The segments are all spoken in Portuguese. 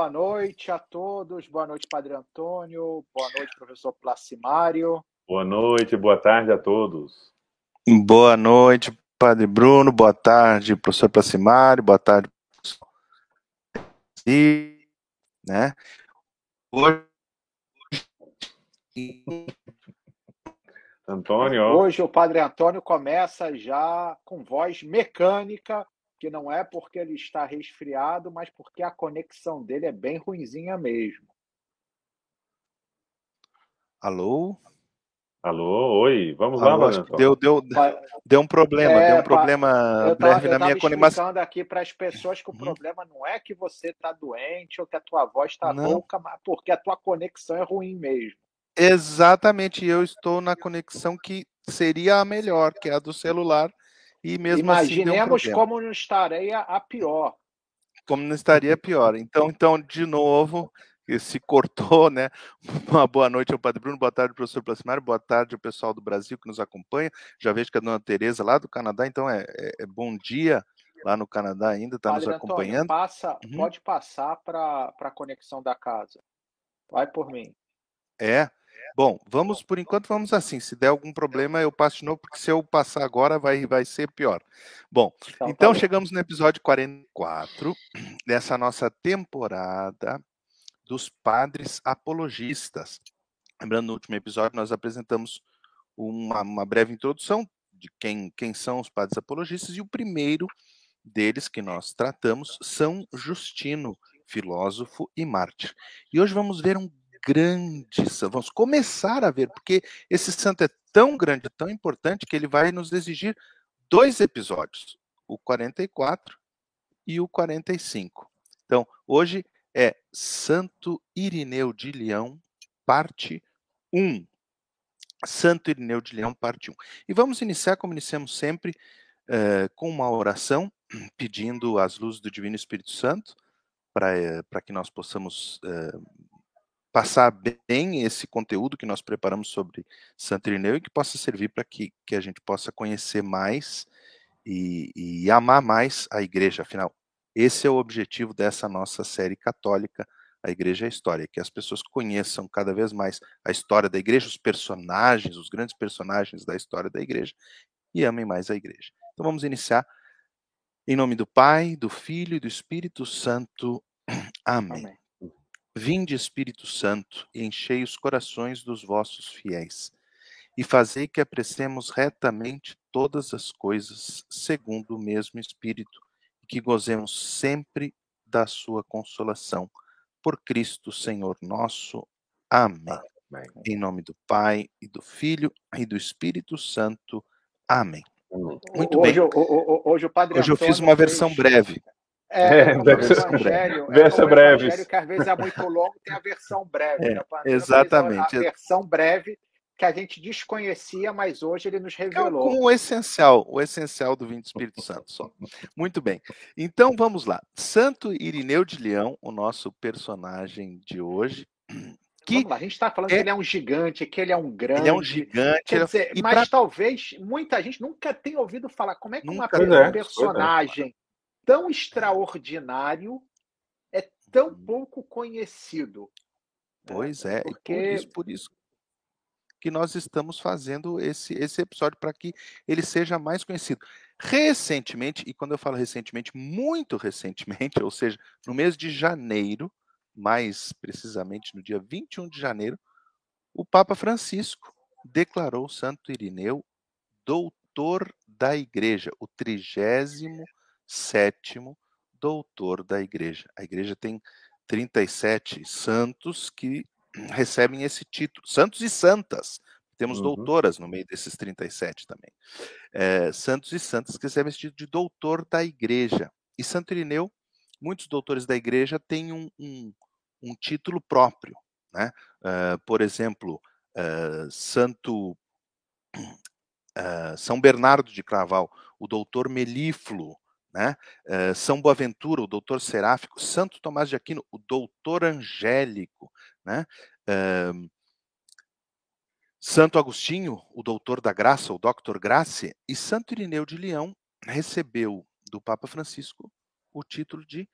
Boa noite a todos. Boa noite, Padre Antônio. Boa noite, professor Placimário. Boa noite, boa tarde a todos. Boa noite, Padre Bruno. Boa tarde, professor Placimário. Boa tarde, professor. E, né? Hoje Antônio. Hoje o Padre Antônio começa já com voz mecânica, que não é porque ele está resfriado, mas porque a conexão dele é bem ruinzinha mesmo. Alô? Alô, oi, vamos Alô, lá, que deu, deu, deu um problema, É, deu um problema Eu breve na minha conexão. explicando aqui para as pessoas que o Uhum. problema não é que você está doente ou que a tua voz está rouca, mas porque a tua conexão é ruim mesmo. Exatamente, eu estou na conexão que seria a melhor, que é a do celular, e mesmo assim um Imaginemos problema. como não estaria a pior. como não estaria pior. Então, então, de novo, se cortou, né? Uma boa noite ao Padre Bruno, boa tarde, professor Placimário, boa tarde ao pessoal do Brasil que nos acompanha. Já vejo que a dona Tereza lá do Canadá, então é, é- é bom dia lá no Canadá ainda, está nos Padre Antônio, acompanhando. passa, Uhum. pode passar para a conexão da casa. Vai por mim. É. Bom, vamos por enquanto vamos assim. Se der algum problema, eu passo de novo, porque se eu passar agora vai, vai ser pior. Bom, Então, tá Então bom. chegamos no episódio 44 dessa nossa temporada dos padres apologistas. Lembrando, no último episódio nós apresentamos uma, uma breve introdução de quem, quem são os padres apologistas e o primeiro deles que nós tratamos São Justino, filósofo e mártir. E hoje vamos ver um grande vamos começar a ver, porque esse santo é tão grande, tão importante, que ele vai nos exigir dois episódios, o 44 e o 45. Então, hoje é Santo Irineu de Leão, parte 1. Santo Irineu de Leão, parte 1. E vamos iniciar, como iniciamos sempre, eh, com uma oração, pedindo as luzes do Divino Espírito Santo, para que nós possamos eh, passar bem esse conteúdo que nós preparamos sobre Santo Irineu e que possa servir para que, que a gente possa conhecer mais e, e amar mais a igreja. Afinal, esse é o objetivo dessa nossa série católica, a Igreja é a História, que as pessoas conheçam cada vez mais a história da igreja, os personagens, os grandes personagens da história da igreja e amem mais a igreja. Então vamos iniciar em nome do Pai, do Filho e do Espírito Santo. Amém. Amém. Vinde, Espírito Santo, e enchei os corações dos vossos fiéis, e fazei que apreciemos retamente todas as coisas, segundo o mesmo Espírito, e que gozemos sempre da sua consolação. Por Cristo, Senhor nosso. Amém. Amém. Em nome do Pai, e do Filho, e do Espírito Santo. Amém. Muito hoje, bem. o- o- hoje o Padre Hoje eu fiz uma versão fez- breve. É, É, versa- evangelho, é versa o breves. evangelho que às vezes é muito longo, tem a versão breve. É, né? Exatamente. A versão breve que a gente desconhecia, mas hoje ele nos É revelou. com o essencial, o essencial do vinho do Espírito Santo só. Muito bem. Então vamos lá. Santo Irineu de Leão, o nosso personagem de hoje, que Vamos lá, a gente está falando é- que ele é um gigante, que ele é um grande. ele é um gigante. Quer é- dizer, mas pra- talvez muita gente nunca tenha ouvido falar como é que uma, Pois é, um personagem tão extraordinário é tão pouco conhecido. né? Pois é, e por Porque isso, por isso que nós estamos fazendo esse, esse episódio para que ele seja mais conhecido. Recentemente, e quando eu falo recentemente, muito recentemente, ou seja, no mês de janeiro, mais precisamente no dia 21 de janeiro, o Papa Francisco declarou Santo Irineu doutor da Igreja, o 37º doutor da Igreja. A Igreja tem 37 santos que recebem esse título, santos e santas. Temos Uhum. doutoras no meio desses 37 também. É, santos e santas que recebem esse título de doutor da Igreja. E Santo Irineu, muitos doutores da Igreja têm um, um, um título próprio. Né? Ah, por exemplo, ah, Santo ah, São Bernardo de Claraval, o doutor Melífluo, né? Eh, São Boaventura, o doutor Seráfico, Santo Tomás de Aquino, o doutor Angélico, né? Eh, Santo Agostinho, o doutor da graça, o doctor Grace, e Santo Irineu de Leão recebeu do Papa Francisco o título de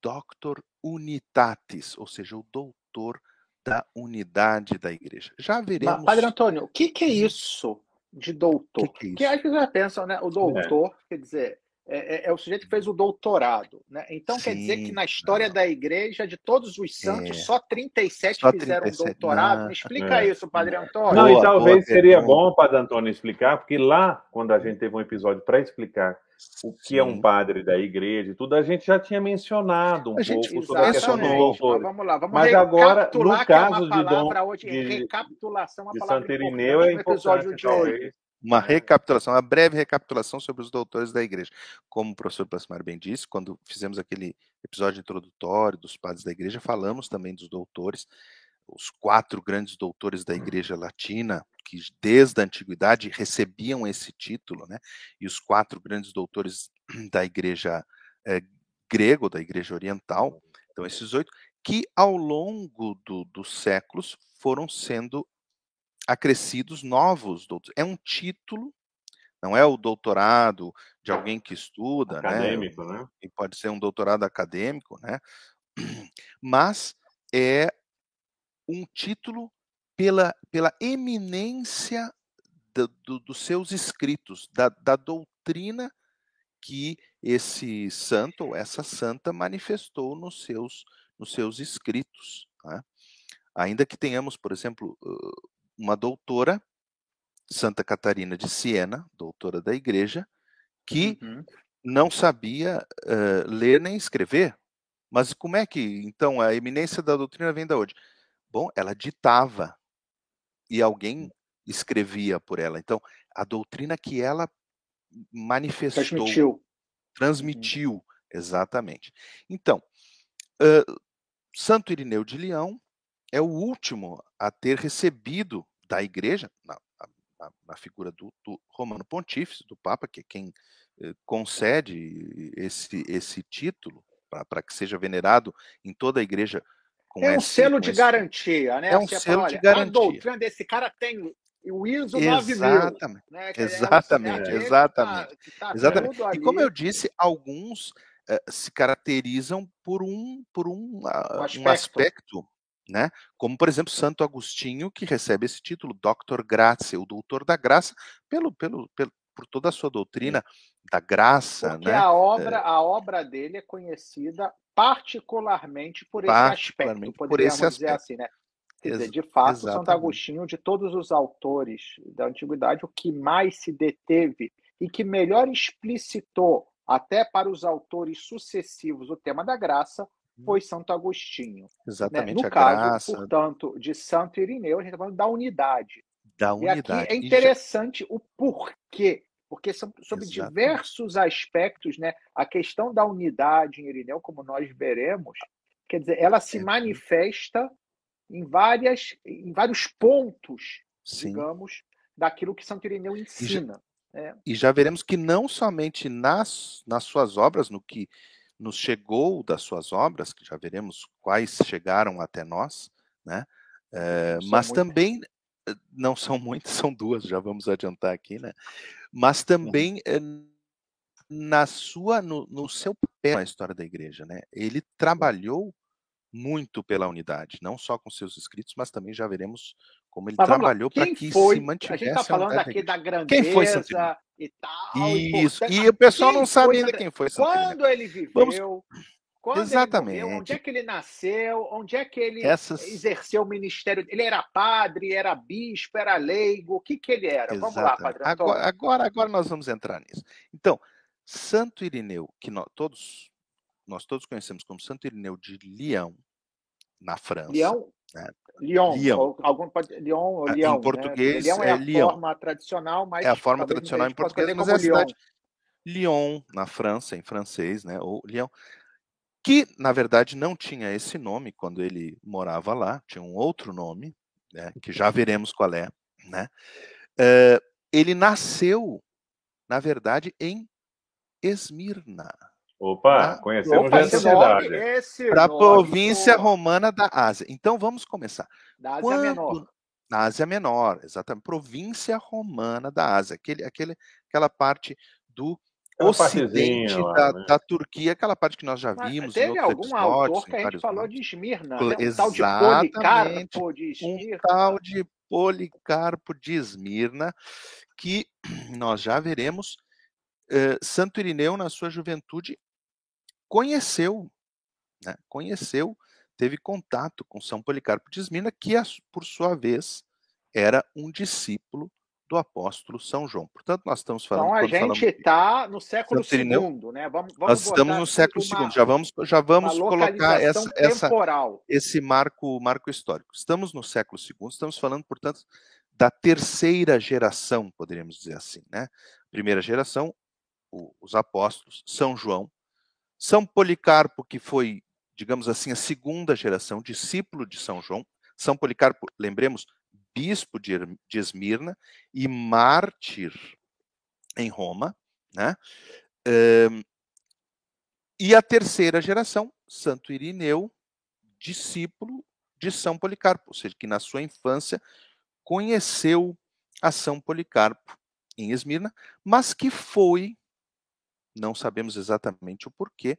Doctor Unitatis, ou seja, o doutor da unidade da igreja. Já veremos. Mas, Padre Antônio, o que, que é isso de doutor? Que que é Porque isso? às vezes já pensam, né? O doutor, quer dizer, é, é- é o sujeito que fez o doutorado, né? Então quer dizer que Sim, na história não. da igreja, de todos os santos, É. só 37 Só fizeram 37, doutorado. não. Me explica É. isso, Padre Antônio. Não, Boa, e talvez boa seria pergunta. bom, Padre Antônio, explicar, porque lá, quando a gente teve um episódio para explicar o que é um Sim. padre da igreja e tudo, a gente já tinha mencionado um A gente pouco sobre a questão dos doutores. vamos lá, vamos Mas agora, no que é caso uma de Dom- hoje, de- recapitulação, uma De palavra Santo Irineu é importante, de hoje. Uma É. recapitulação, uma breve recapitulação sobre os doutores da igreja. Como o professor Plasmar bem disse, quando fizemos aquele episódio introdutório dos padres da igreja, falamos também dos doutores, os quatro grandes doutores da igreja latina, que desde a antiguidade recebiam esse título, né? E os quatro grandes doutores da igreja eh, grego, da igreja oriental, então esses oito, que ao longo do- dos séculos foram sendo acrescidos novos doutores. É um título, não é o doutorado de alguém que estuda, Acadêmico, né? né? E pode ser um doutorado acadêmico, né? Mas é um título pela, pela eminência do- do- dos seus escritos, da, da doutrina que esse santo ou essa santa manifestou nos seus, nos seus escritos. né? Ainda que tenhamos, por exemplo, uma doutora, Santa Catarina de Siena, doutora da igreja, que Uhum. não sabia eh, ler nem escrever. Mas como é que, então, a eminência da doutrina vem da onde? Bom, ela ditava e alguém escrevia por ela. Então, a doutrina que ela manifestou, Transmitiu. transmitiu, exatamente. Então, ãh, Santo Irineu de Leão é o último a ter recebido da igreja, na, na- na figura do, do Romano Pontífice, do Papa, que é quem eh, concede esse, esse título para que seja venerado em toda a igreja. Com É um esse- selo de esse- garantia, né? É um Você selo fala, de olha, garantia. A doutrina desse cara tem o ISO 9000. Exatamente. Né? Que é Exatamente, é aquele que exatamente, tá- que tá Exatamente. E como eu disse, alguns eh, se caracterizam por um por um, ah, um aspecto. aspecto, né? Como por exemplo Santo Agostinho que recebe esse título, Doctor Gratia, o doutor da graça, pelo pelo, pelo por toda a sua doutrina da graça, Porque né? a obra, a obra dele é conhecida particularmente por esse aspecto, Particularmente por esse dizer aspecto. assim, né? Quer dizer, de fato, Santo exatamente. Agostinho, de todos os autores da antiguidade, o que mais se deteve e que melhor explicitou até para os autores sucessivos o tema da graça foi Santo Agostinho. né? Exatamente No a caso, graça portanto, de Santo Irineu, a gente está falando da unidade. da E unidade. é E já- interessante o porquê, porque são sobre Exatamente. diversos aspectos, né? A questão da unidade em Irineu, como nós veremos, quer dizer, ela se É. manifesta em várias, em vários pontos, sim. digamos, daquilo que Santo Irineu ensina. né? E já veremos que não somente nas, nas suas obras, no que nos chegou das suas obras, que já veremos quais chegaram até nós, né? São mas muitas. também eh, não são muitas, são duas, já vamos adiantar aqui, né? Mas também eh, na sua, no, no seu papel na história da igreja, né? Ele trabalhou muito pela unidade, não só com seus escritos, mas também já veremos como ele Mas trabalhou para que foi? se A mantivesse gente está falando da aqui da grandeza E tal. Isso, e o pessoal não sabe ainda quem foi. Quando ele viveu, Vamos- quando ele Exatamente. morreu, onde é que ele nasceu, onde é que ele Essas- exerceu o ministério. Ele era padre, era bispo, era leigo, o que, que ele era? Vamos lá, Exatamente. Padre Antônio. Agora, agora, agora nós vamos entrar nisso. Então, Santo Irineu, que nós todos, nós todos conhecemos como Santo Irineu de Leão, na França. Leão? né? Lyon, ou algum pode Lyon ou Ah, em né? português Leão é, é a Leão. forma tradicional, mas É a forma tradicional em português, mas é a cidade Lyon, na França, em francês, né? Ou Lyon, que na verdade não tinha esse nome quando ele morava lá, tinha um outro nome, né? Que já veremos qual é, né? Eh, ele nasceu, na verdade, em Esmirna, Opa, Ah, conhecemos Opa, cidade. esse para a província pô, romana da Ásia. Então vamos começar. da Ásia Quando Menor. na Ásia Menor, exatamente, província romana da Ásia, aquele, aquele, aquela parte do ocidente lá, da, né? da, Turquia, aquela parte que nós já vimos. teve algum autor que a gente falou de Esmirna, né? um tal de Policarpo de Esmirna. Um tal de Policarpo de Esmirna, que nós já veremos. Uh, Santo Irineu, na sua juventude, conheceu, né? conheceu, teve contato com São Policarpo de Esmirna, que, por sua vez, era um discípulo do apóstolo São João. Portanto, nós estamos falando. Então a gente está no século II, né? Vamos, vamos nós estamos no século II. Já vamos, já vamos colocar essa, essa, esse marco, marco histórico. Estamos no século II. Estamos falando, portanto, da terceira geração, poderíamos dizer assim, né? Primeira geração, o, os apóstolos, São João, São Policarpo, que foi, digamos assim, a segunda geração, discípulo de São João. São Policarpo, lembremos, bispo de, de Esmirna e mártir em Roma, né? E a terceira geração, Santo Irineu, discípulo de São Policarpo, ou seja, que na sua infância conheceu a São Policarpo em Esmirna, mas que foi, não sabemos exatamente o porquê,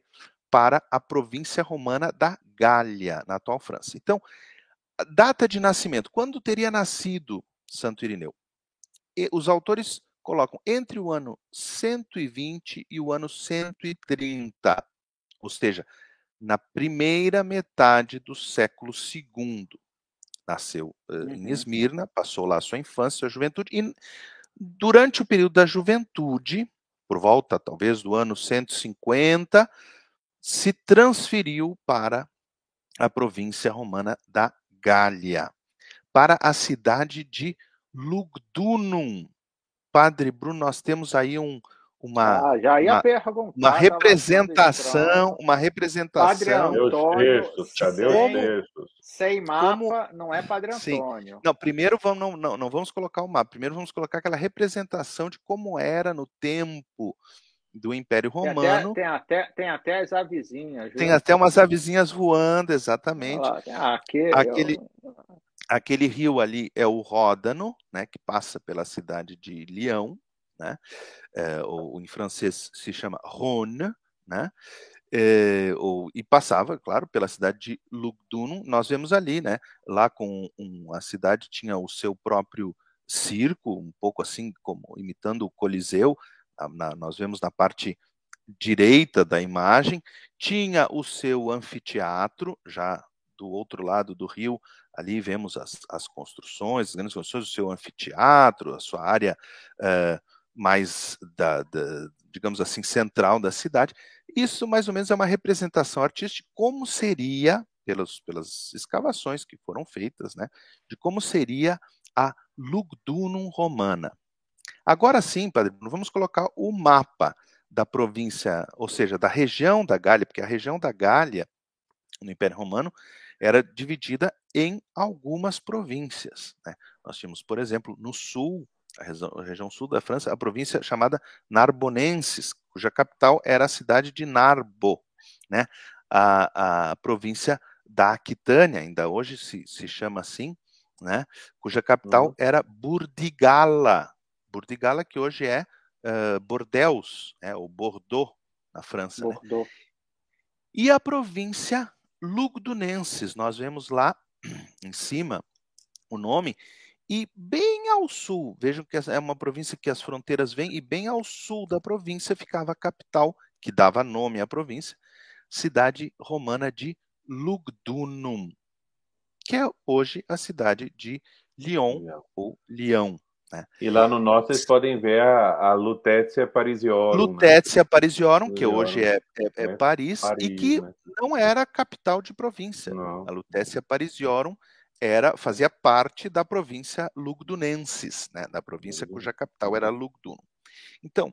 para a província romana da Gália, na atual França. Então, data de nascimento. Quando teria nascido Santo Irineu? E os autores colocam entre o ano 120 e o ano 130, ou seja, na primeira metade do século II. Nasceu uh, uhum. em Esmirna, passou lá a sua infância, sua juventude, e durante o período da juventude, por volta talvez do ano 150, se transferiu para a província romana da Gália, para a cidade de Lugdunum. Padre Bruno, nós temos aí um, uma, ah, já ia uma, uma representação, uma representação. Padre Antônio, textos, cadê textos? Sem mapa, como, não é Padre Antônio. Sim. Não, primeiro vamos, não, não, não vamos colocar o mapa, primeiro vamos colocar aquela representação de como era no tempo do Império Romano. Tem até, tem até, tem até as avizinhas. Viu? Tem até umas avizinhas voando, exatamente. Ah, aquele, aquele, aquele rio ali é o Ródano, né, que passa pela cidade de Lyon, né, é, ou em francês se chama Rhône, né, é, ou, e passava, claro, pela cidade de Lugdunum. Nós vemos ali, né, lá com um, a cidade tinha o seu próprio circo, um pouco assim como imitando o Coliseu, na, nós vemos na parte direita da imagem, tinha o seu anfiteatro, já do outro lado do rio, ali vemos as, as construções, as grandes construções, o seu anfiteatro, a sua área uh, mais, da, da, digamos assim, central da cidade. Isso, mais ou menos, é uma representação artística de como seria, pelas, pelas escavações que foram feitas, né, de como seria a Lugdunum romana. Agora sim, Padre vamos colocar o mapa da província, ou seja, da região da Gália, porque a região da Gália, no Império Romano, era dividida em algumas províncias. Né? Nós tínhamos, por exemplo, no sul, a região, a região, sul da França, a província chamada Narbonenses, cuja capital era a cidade de Narbo. Né? A, a província da Aquitânia, ainda hoje se, se chama assim, né? cuja capital uhum. era Burdigala, Burdigala, que hoje é uh, Bordeaux, é, ou Bordeaux, na França. Né? Bordeaux. Né? E a província Lugdunenses, nós vemos lá em cima o nome, e bem ao sul, vejam que é uma província que as fronteiras vêm, e bem ao sul da província ficava a capital, que dava nome à província, cidade romana de Lugdunum, que é hoje a cidade de Lyon, ou Lyon. Né? E lá no norte vocês podem ver a, a Lutécia Parisiorum. Lutécia né? Parisiorum, que hoje é, é, é, é Paris, Paris, e que né? não era capital de província. Não. A Lutécia Parisiorum era, fazia parte da província Lugdunensis, né? da província cuja capital era Lugdunum. Então,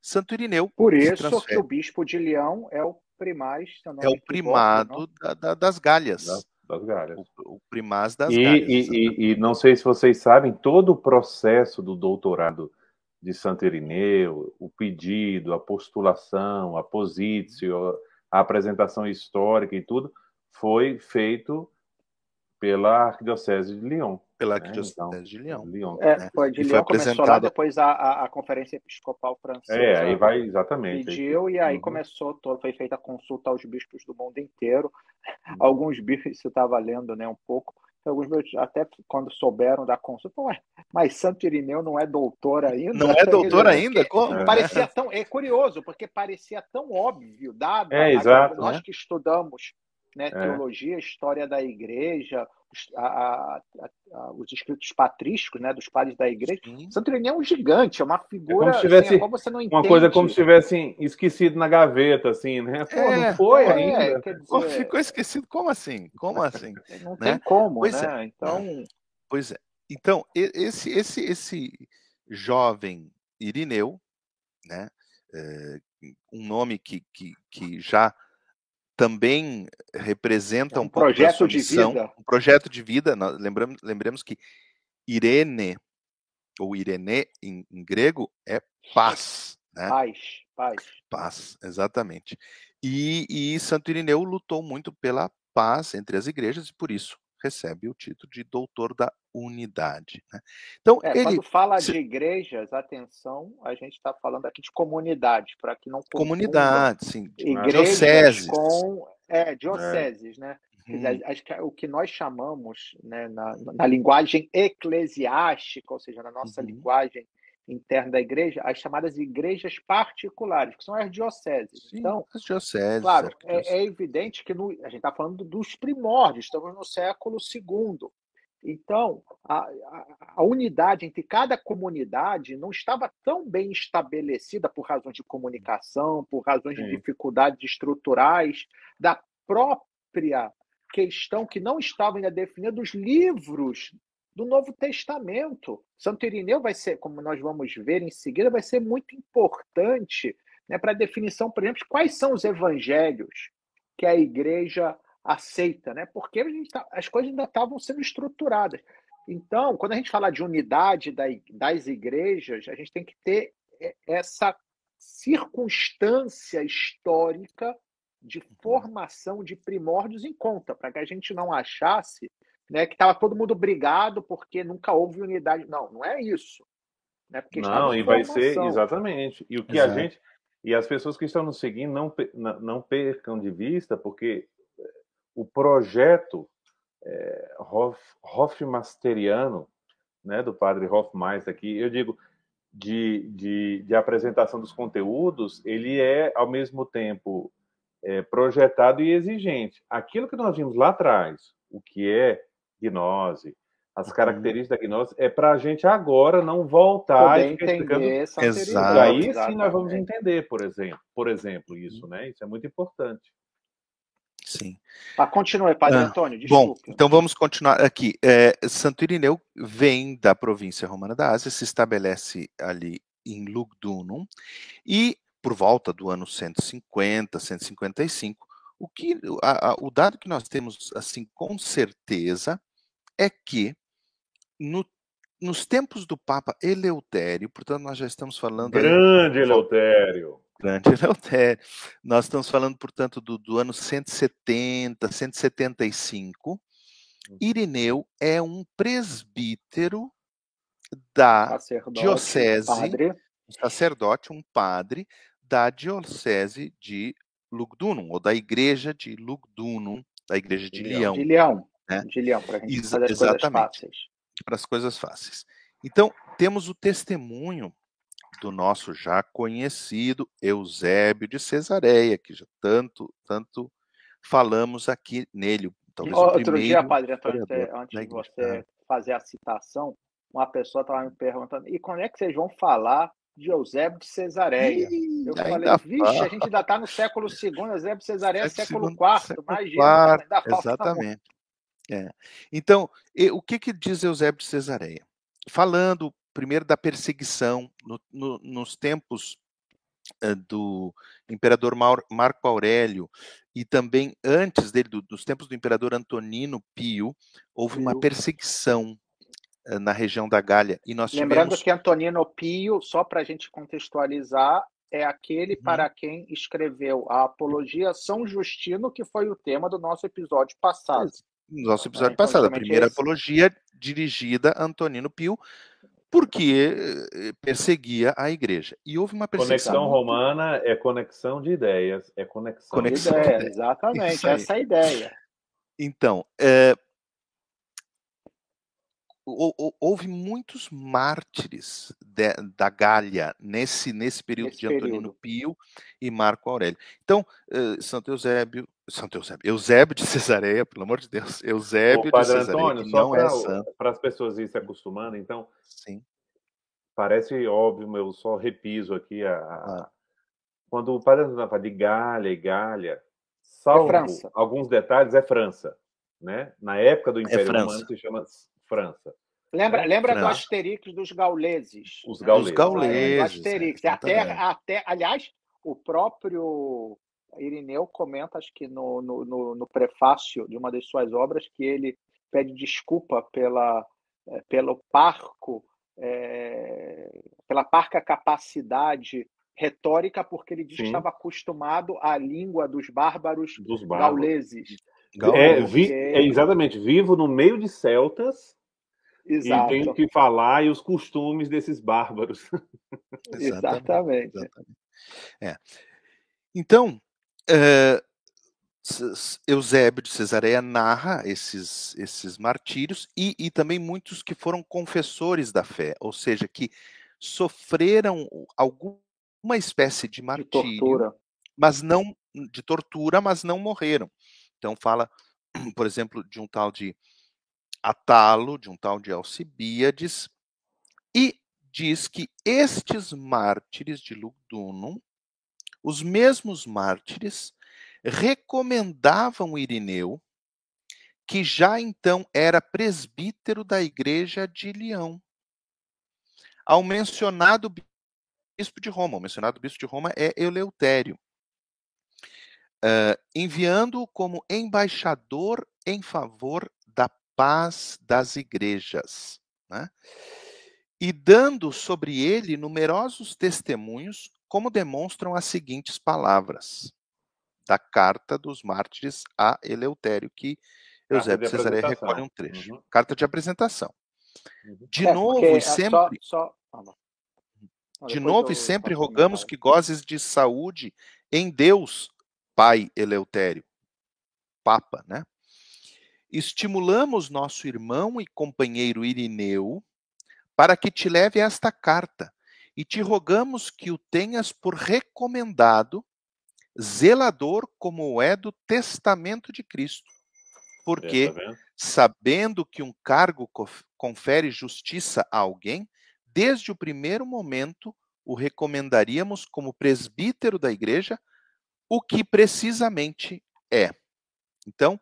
Santo Irineu. Por isso que o bispo de Leão é o primaz. É o primado da, da, das Galhas. Das das galhas. O, o primaz das e, galhas. E, e, e, não sei se vocês sabem, todo o processo do doutorado de Santo Irineu, o pedido, a postulação, a positio, a apresentação histórica e tudo, foi feito pela Arquidiocese de Lyon. pela É, Arquidiocese então, de Leão. Lyon. É, né? foi de E foi Leão, começou lá, depois a, a, a Conferência Episcopal Francesa É, aí vai exatamente. pediu, e aí Uhum. começou, todo, foi feita a consulta aos bispos do mundo inteiro. Uhum. Alguns bispos, você estava lendo né, um pouco, alguns bispos, até quando souberam da consulta, ué, mas Santo Irineu não é doutor ainda? Não é doutor ainda? Como? É. Parecia tão, é curioso, porque parecia tão óbvio, dado É, a- exato, nós né? que estudamos né, É. teologia, história da igreja, os, a- a- a- os escritos patrísticos né, dos padres da igreja. Sim. Santo Irineu é um gigante, é uma figura como se assim, tivesse a qual você não entende. Uma coisa como se tivessem esquecido na gaveta, assim, né? Pô, É, não foi É, ainda. Pô, dizer, ficou esquecido. Como assim? Como assim? não né? tem como, Pois né? Então, Pois é. Então, esse, esse, esse jovem Irineu, né, é, um nome que, que, que já também representa É um, um projeto de vida. um projeto de vida. Nós lembramos, lembremos que Irene, ou Irene em, em grego, é paz, né? paz, paz. Paz, exatamente. E, e Santo Irineu lutou muito pela paz entre as igrejas e por isso recebe o título de doutor da unidade. né? Então, É, ele, quando fala se- de igrejas, atenção, a gente está falando aqui de comunidade, para que não comunidade, sim, dioceses. com é, dioceses, né? Hum, que o que nós chamamos né, na, na linguagem eclesiástica, ou seja, na nossa Uhum. linguagem interna da igreja, as chamadas igrejas particulares, que são as dioceses. sim, Então, as dioceses, Claro, é, é evidente que no- a gente está falando dos primórdios, estamos no século II. Então, a, a- a unidade entre cada comunidade não estava tão bem estabelecida por razões de comunicação, por razões de Sim. dificuldades estruturais, da própria questão que não estava ainda definida dos livros do Novo Testamento. Santo Irineu vai ser, como nós vamos ver em seguida, vai ser muito importante né, para a definição, por exemplo, de quais são os evangelhos que a igreja aceita, né? porque a gente tá- as coisas ainda estavam sendo estruturadas. Então, quando a gente fala de unidade das igrejas, a gente tem que ter e- essa circunstância histórica de formação de primórdios em conta, para que a gente não achasse né, que estava todo mundo brigado porque nunca houve unidade. Não, não é isso. Né? Porque Não, e vai ser exatamente. E o que Exato. a gente e as pessoas que estão nos seguindo não não percam de vista, porque o projeto é, Hofmasteriano, né, do padre Hofmeister aqui, eu digo de, de, de apresentação dos conteúdos, ele é ao mesmo tempo é, projetado e exigente. Aquilo que nós vimos lá atrás, o que é gnose, as Uhum. características da gnose, é para a gente agora não voltar Poder e ficar explicando Exato. e aí sim nós vamos entender, por exemplo, por exemplo, isso, né? Isso é muito importante. Sim. Ah, continue, Padre Ah, Antônio, Bom, desculpe. então vamos continuar aqui. É, Santo Irineu vem da província romana da Ásia, se estabelece ali em Lugdunum e por volta do ano 150, 155, o que a- a- o dado que nós temos assim com certeza é que no- nos tempos do Papa Eleutério, portanto nós já estamos falando aí Grande Eleutério. Grande Eleutério. Nós estamos falando, portanto, do, do ano 170, 175. Irineu é um presbítero da Sacerdote, diocese, padre, um sacerdote, um padre da diocese de Lugdunum, ou da igreja de Lugdunum, da igreja de Leão. Leão, de Leão, né? de Leão, para a gente Exa- fazer as coisas exatamente. fáceis. para as coisas fáceis. Então, temos o testemunho do nosso já conhecido Eusébio de Cesareia, que já tanto, tanto falamos aqui nele, talvez Outro dia, Padre Antônio, antes de você fazer a citação, uma pessoa estava me perguntando, e quando é que vocês vão falar de Eusébio de Cesareia? Ih, Eu falei, vixe, fala. a gente ainda está no século II, Eusébio de Cesareia é século Segundo- IV, século imagina, quarto, ainda falta. Exatamente. É. Então, e- o que, que diz Eusébio de Cesareia? Falando primeiro da perseguição no- no- nos tempos eh, do imperador Maur- Marco Aurélio e também antes dele, do- dos tempos do imperador Antonino Pio, houve uma Pio. perseguição eh, na região da Gália. E nós Lembrando tivemos. que Antonino Pio, só para a gente contextualizar, é aquele Uhum. para quem escreveu a Apologia São Justino, que foi o tema do nosso episódio passado. Nosso episódio é, passado, a primeira esse. apologia dirigida a Antonino Pio, porque eh, perseguia a igreja. E houve uma perseguição. Conexão romana é conexão de ideias, é conexão, conexão de ideias. De ideias. Exatamente, essa é a ideia. Então, é, houve muitos mártires de, da Gália nesse, nesse período de Antonino período. Pio e Marco Aurélio. Então, Santo Eusébio, Santo Eusébio, Eusébio de Cesareia, pelo amor de Deus, Eusébio Ô, de Cesareia, Antônio, não pra, é santo. Para as pessoas ir se acostumando, então, Sim. parece óbvio, eu só repiso aqui a, ah. quando o Padre Antônio fala de Gália e Gália, é salvo é alguns detalhes, é França. Né? Na época do é Império é Romano se chama França. Lembra, é, lembra França. do Asterix dos gauleses? Os gauleses. Os gauleses. Asterix. Até, até, aliás, o próprio Irineu comenta, acho que no, no, no, no, prefácio de uma das suas obras, que ele pede desculpa pela, eh, pelo parco, é, pela parca capacidade retórica, porque ele diz Sim. que estava acostumado à língua dos bárbaros, dos bárbaros. gauleses. É, vi, é, exatamente, vivo no meio de celtas Exato. E tem que falar e os costumes desses bárbaros. Exatamente. Exatamente. É. Então, uh, Eusébio de Cesareia narra esses, esses martírios e, e também muitos que foram confessores da fé, ou seja, que sofreram alguma espécie de martírio, de tortura. mas não de tortura, mas não morreram. Então fala, por exemplo, de um tal de Atalo, de um tal de Alcibíades, e diz que estes mártires de Lugdunum, os mesmos mártires, recomendavam Irineu, que já então era presbítero da igreja de Leão, ao mencionado bispo de Roma. O mencionado bispo de Roma é Eleutério, uh, enviando-o como embaixador em favor paz das igrejas, né? e dando sobre ele numerosos testemunhos, como demonstram as seguintes palavras da carta dos mártires a Eleutério, que Eusébio Cesareia recolhe um trecho. Uhum. Carta de apresentação. Uhum. De é, novo e sempre. Só, só... Ah, de novo e sempre rogamos que gozes de saúde em Deus, Pai Eleutério, Papa, né? estimulamos nosso irmão e companheiro Irineu para que te leve esta carta e te rogamos que o tenhas por recomendado, zelador como é do testamento de Cristo. Porque, é, tá sabendo que um cargo confere justiça a alguém, desde o primeiro momento o recomendaríamos como presbítero da igreja, o que precisamente é. Então,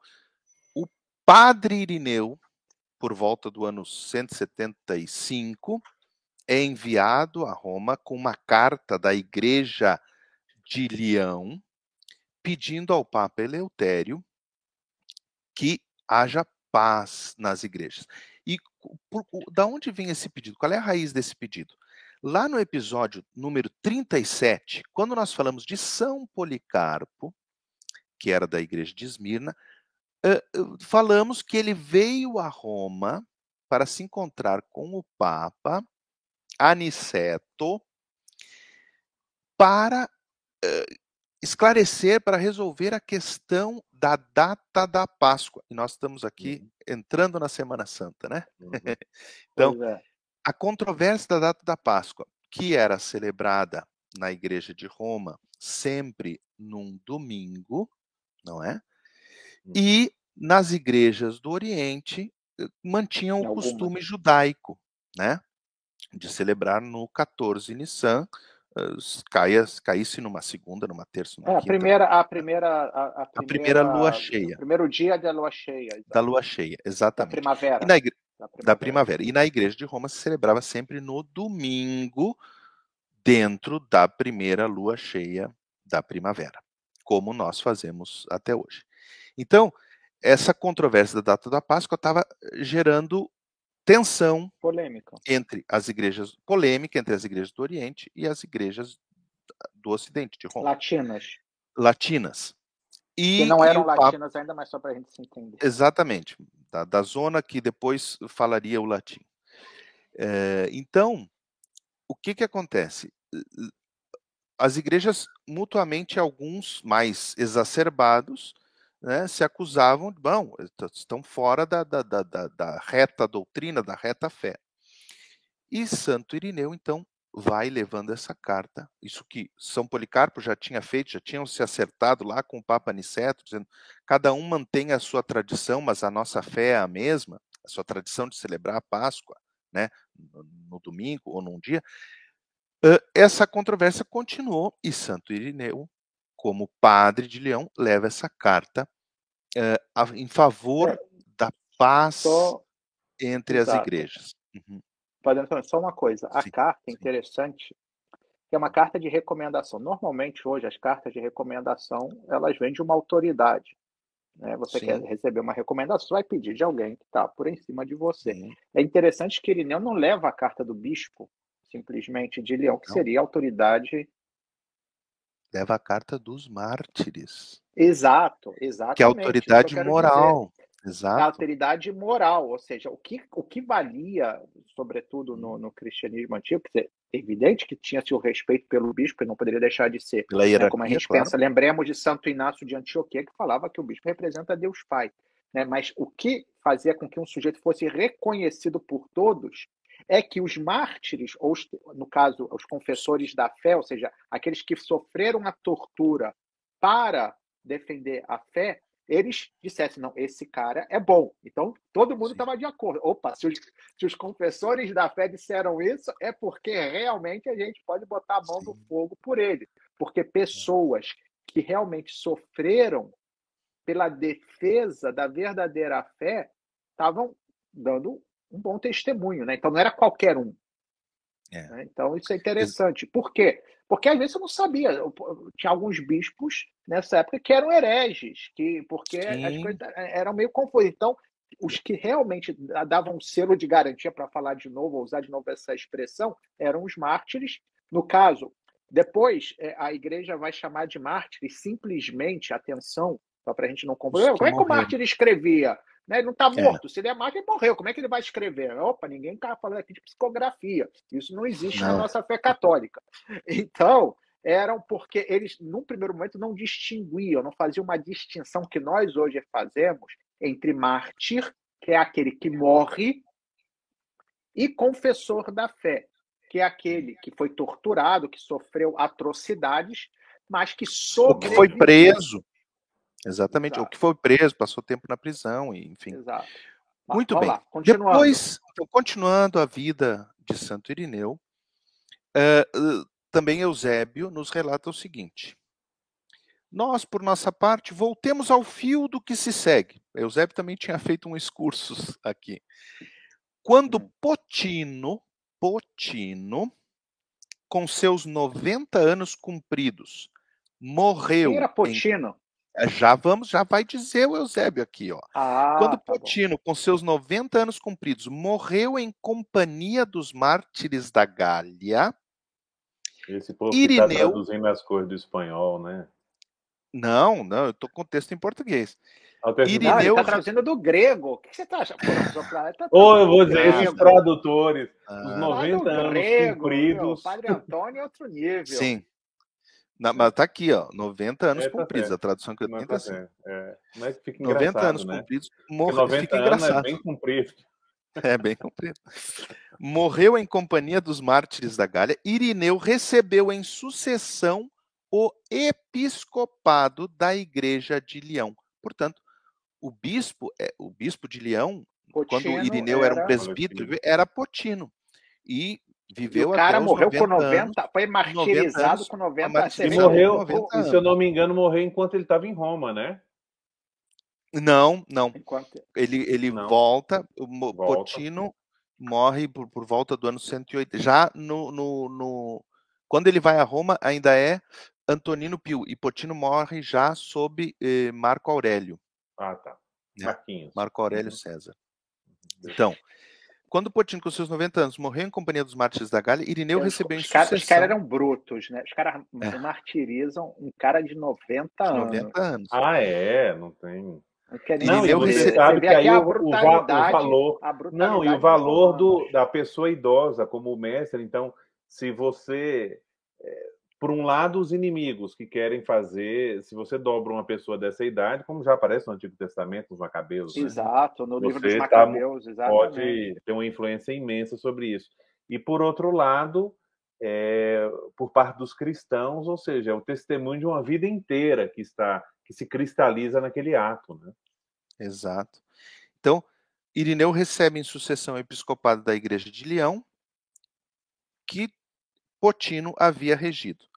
Padre Irineu, por volta do ano 175, é enviado a Roma com uma carta da Igreja de Leão, pedindo ao Papa Eleutério que haja paz nas igrejas. E por, da onde vem esse pedido? Qual é a raiz desse pedido? Lá no episódio número 37, quando nós falamos de São Policarpo, que era da igreja de Esmirna, falamos que ele veio a Roma para se encontrar com o Papa Aniceto para uh, esclarecer, para resolver a questão da data da Páscoa. E nós estamos aqui uhum. entrando na Semana Santa, né? Uhum. então, é. a controvérsia da data da Páscoa, que era celebrada na Igreja de Roma sempre num domingo, não é? Hum. E nas igrejas do Oriente eh, mantinham o costume judaico, né? De celebrar no 14 Nissan, caia, caísse numa segunda, numa terça, numa é, a primeira, a primeira, a, a, primeira, a primeira lua cheia. primeiro dia da lua cheia. Exatamente. Da lua cheia, exatamente. Da primavera. Da primavera. Da primavera. E na igreja de Roma se celebrava sempre no domingo, dentro da primeira lua cheia da primavera, como nós fazemos até hoje. Então, essa controvérsia da data da Páscoa estava gerando tensão polêmica entre as igrejas polêmica entre as igrejas do Oriente e as igrejas do Ocidente de Roma latinas latinas E, que não eram latinas ainda, mas só para a gente se entender. Exatamente, da, da, zona que depois falaria o latim. É, então, o que, que acontece? As igrejas, mutuamente, alguns mais exacerbados, né, se acusavam, bom, estão fora da, da, da, da, reta doutrina, da reta fé. E Santo Irineu, então, vai levando essa carta, isso que São Policarpo já tinha feito, já tinham se acertado lá com o Papa Aniceto, dizendo cada um mantém a sua tradição, mas a nossa fé é a mesma, a sua tradição de celebrar a Páscoa, né, no, no domingo ou num dia. essa controvérsia continuou e Santo Irineu, como padre de Leão, leva essa carta em favor é. da paz Só... entre Exato. as igrejas. Uhum. Só uma coisa, a sim, carta é interessante, que é uma carta de recomendação. Normalmente hoje as cartas de recomendação elas vêm de uma autoridade. Né? Você sim. quer receber uma recomendação, vai pedir de alguém que está por em cima de você. Sim. É interessante que Irineu não leva a carta do bispo simplesmente de Leão, que não. seria a autoridade. Leva a carta dos mártires. Exato, exatamente. Que é a autoridade moral. Dizer. Exato. alteridade moral, ou seja, o que, o que valia, sobretudo no, no cristianismo antigo, é evidente que tinha-se o respeito pelo bispo, e não poderia deixar de ser. Pela né, como a gente claro. pensa, lembremos de Santo Inácio de Antioquia, que falava que o bispo representa Deus Pai. Né? Mas o que fazia com que um sujeito fosse reconhecido por todos é que os mártires, ou os, no caso, os confessores da fé, ou seja, aqueles que sofreram a tortura para defender a fé, eles dissessem, não, esse cara é bom. Então, todo mundo estava de acordo. Opa, se os, se os, confessores da fé disseram isso, é porque realmente a gente pode botar a mão Sim. no fogo por ele. Porque pessoas que realmente sofreram pela defesa da verdadeira fé estavam dando um bom testemunho, né? Então não era qualquer um. É. Né? Então isso é interessante. Por quê? Porque às vezes eu não sabia. Tinha alguns bispos nessa época que eram hereges, que, porque Sim. as coisas eram meio confusas. Então, os que realmente davam um selo de garantia, para falar de novo, usar de novo essa expressão, eram os mártires. No caso, depois é, a igreja vai chamar de mártires simplesmente, atenção, só para a gente não compreender. Como é que o mártir escrevia? Né? Ele não está é. morto. É. Se ele é morto, ele morreu. Como é que ele vai escrever? Opa, ninguém está falando aqui de psicografia. Isso não existe não. na nossa fé católica. Então, eram porque eles, num primeiro momento, não distinguiam, não faziam uma distinção que nós hoje fazemos entre mártir, que é aquele que morre, e confessor da fé, que é aquele que foi torturado, que sofreu atrocidades, mas que sobreviveu. que foi preso. Exatamente. Exato. O que foi preso, passou tempo na prisão, enfim. Exato. Muito bem. Lá, continuando. Depois, então, continuando a vida de Santo Irineu, uh, também Eusébio nos relata o seguinte: Nós, por nossa parte, voltemos ao fio do que se segue. Eusébio também tinha feito um excursus aqui. Quando hum. Potino, Potino, com seus 90 anos cumpridos, morreu. Quem era Potino? É, já vamos, já vai dizer o Eusébio aqui, ó. Ah, Quando tá Potino, com seus 90 anos cumpridos, morreu em companhia dos mártires da Gália. Esse povo Irineu... que tá traduzindo as coisas do espanhol, né? Não, não, eu tô com texto em português. Irineu... Não, ele tá traduzindo do grego. O que você tá achando? Tá Ou eu vou dizer, esses tradutores, ah. os 90 anos grego, cumpridos. Meu, Padre Antônio é outro nível. Sim. Na, mas tá aqui, ó, 90 anos é, tá cumpridos. Certo. A tradução que eu tenho tá assim. É. Mas fica 90 anos né? cumpridos, morreu, fica é engraçado. É bem cumprido. É bem cumprido. Morreu em companhia dos mártires da Gália. Irineu recebeu em sucessão o episcopado da Igreja de Leão. Portanto, o bispo, é, o bispo de Leão, Potino quando Irineu era, era um presbítero, era Potino. E Viveu o cara morreu 90 com 90, anos, foi martirizado 90 com 90 anos. E morreu, 90 anos. se eu não me engano, morreu enquanto ele estava em Roma, né? Não, não. Enquanto... Ele, ele não. volta, o volta. Potino morre por, por volta do ano 180. Já no, no, no, Quando ele vai a Roma, ainda é Antonino Pio. E Potino morre já sob eh, Marco Aurélio. Ah, tá. Né? Marquinhos. Marco Aurélio uhum. César. Então, quando Potino, com seus 90 anos, morreu em companhia dos mártires da Galha, Irineu Os, recebeu em os, cara, os caras eram brutos, né? Os caras É. martirizam um cara de 90 anos. 90 anos. Ah, é, não tem. Não e dizer. você Você sabe que aí a o- o va- o brutalidade. valor- Não, e o valor do, da pessoa idosa como mestre. Então, se você. Por um lado, os inimigos que querem fazer. Se você dobra uma pessoa dessa idade, como já aparece no Antigo Testamento, nos Macabeus, né? Exato, no livro dos Você tá- Macabeus, exatamente. pode ter uma influência imensa sobre isso. E por outro lado, é, por parte dos cristãos, ou seja, é o testemunho de uma vida inteira que está que se cristaliza naquele ato, né? Exato. Então, Irineu recebe em sucessão o episcopado da Igreja de Leão, que Potino havia regido.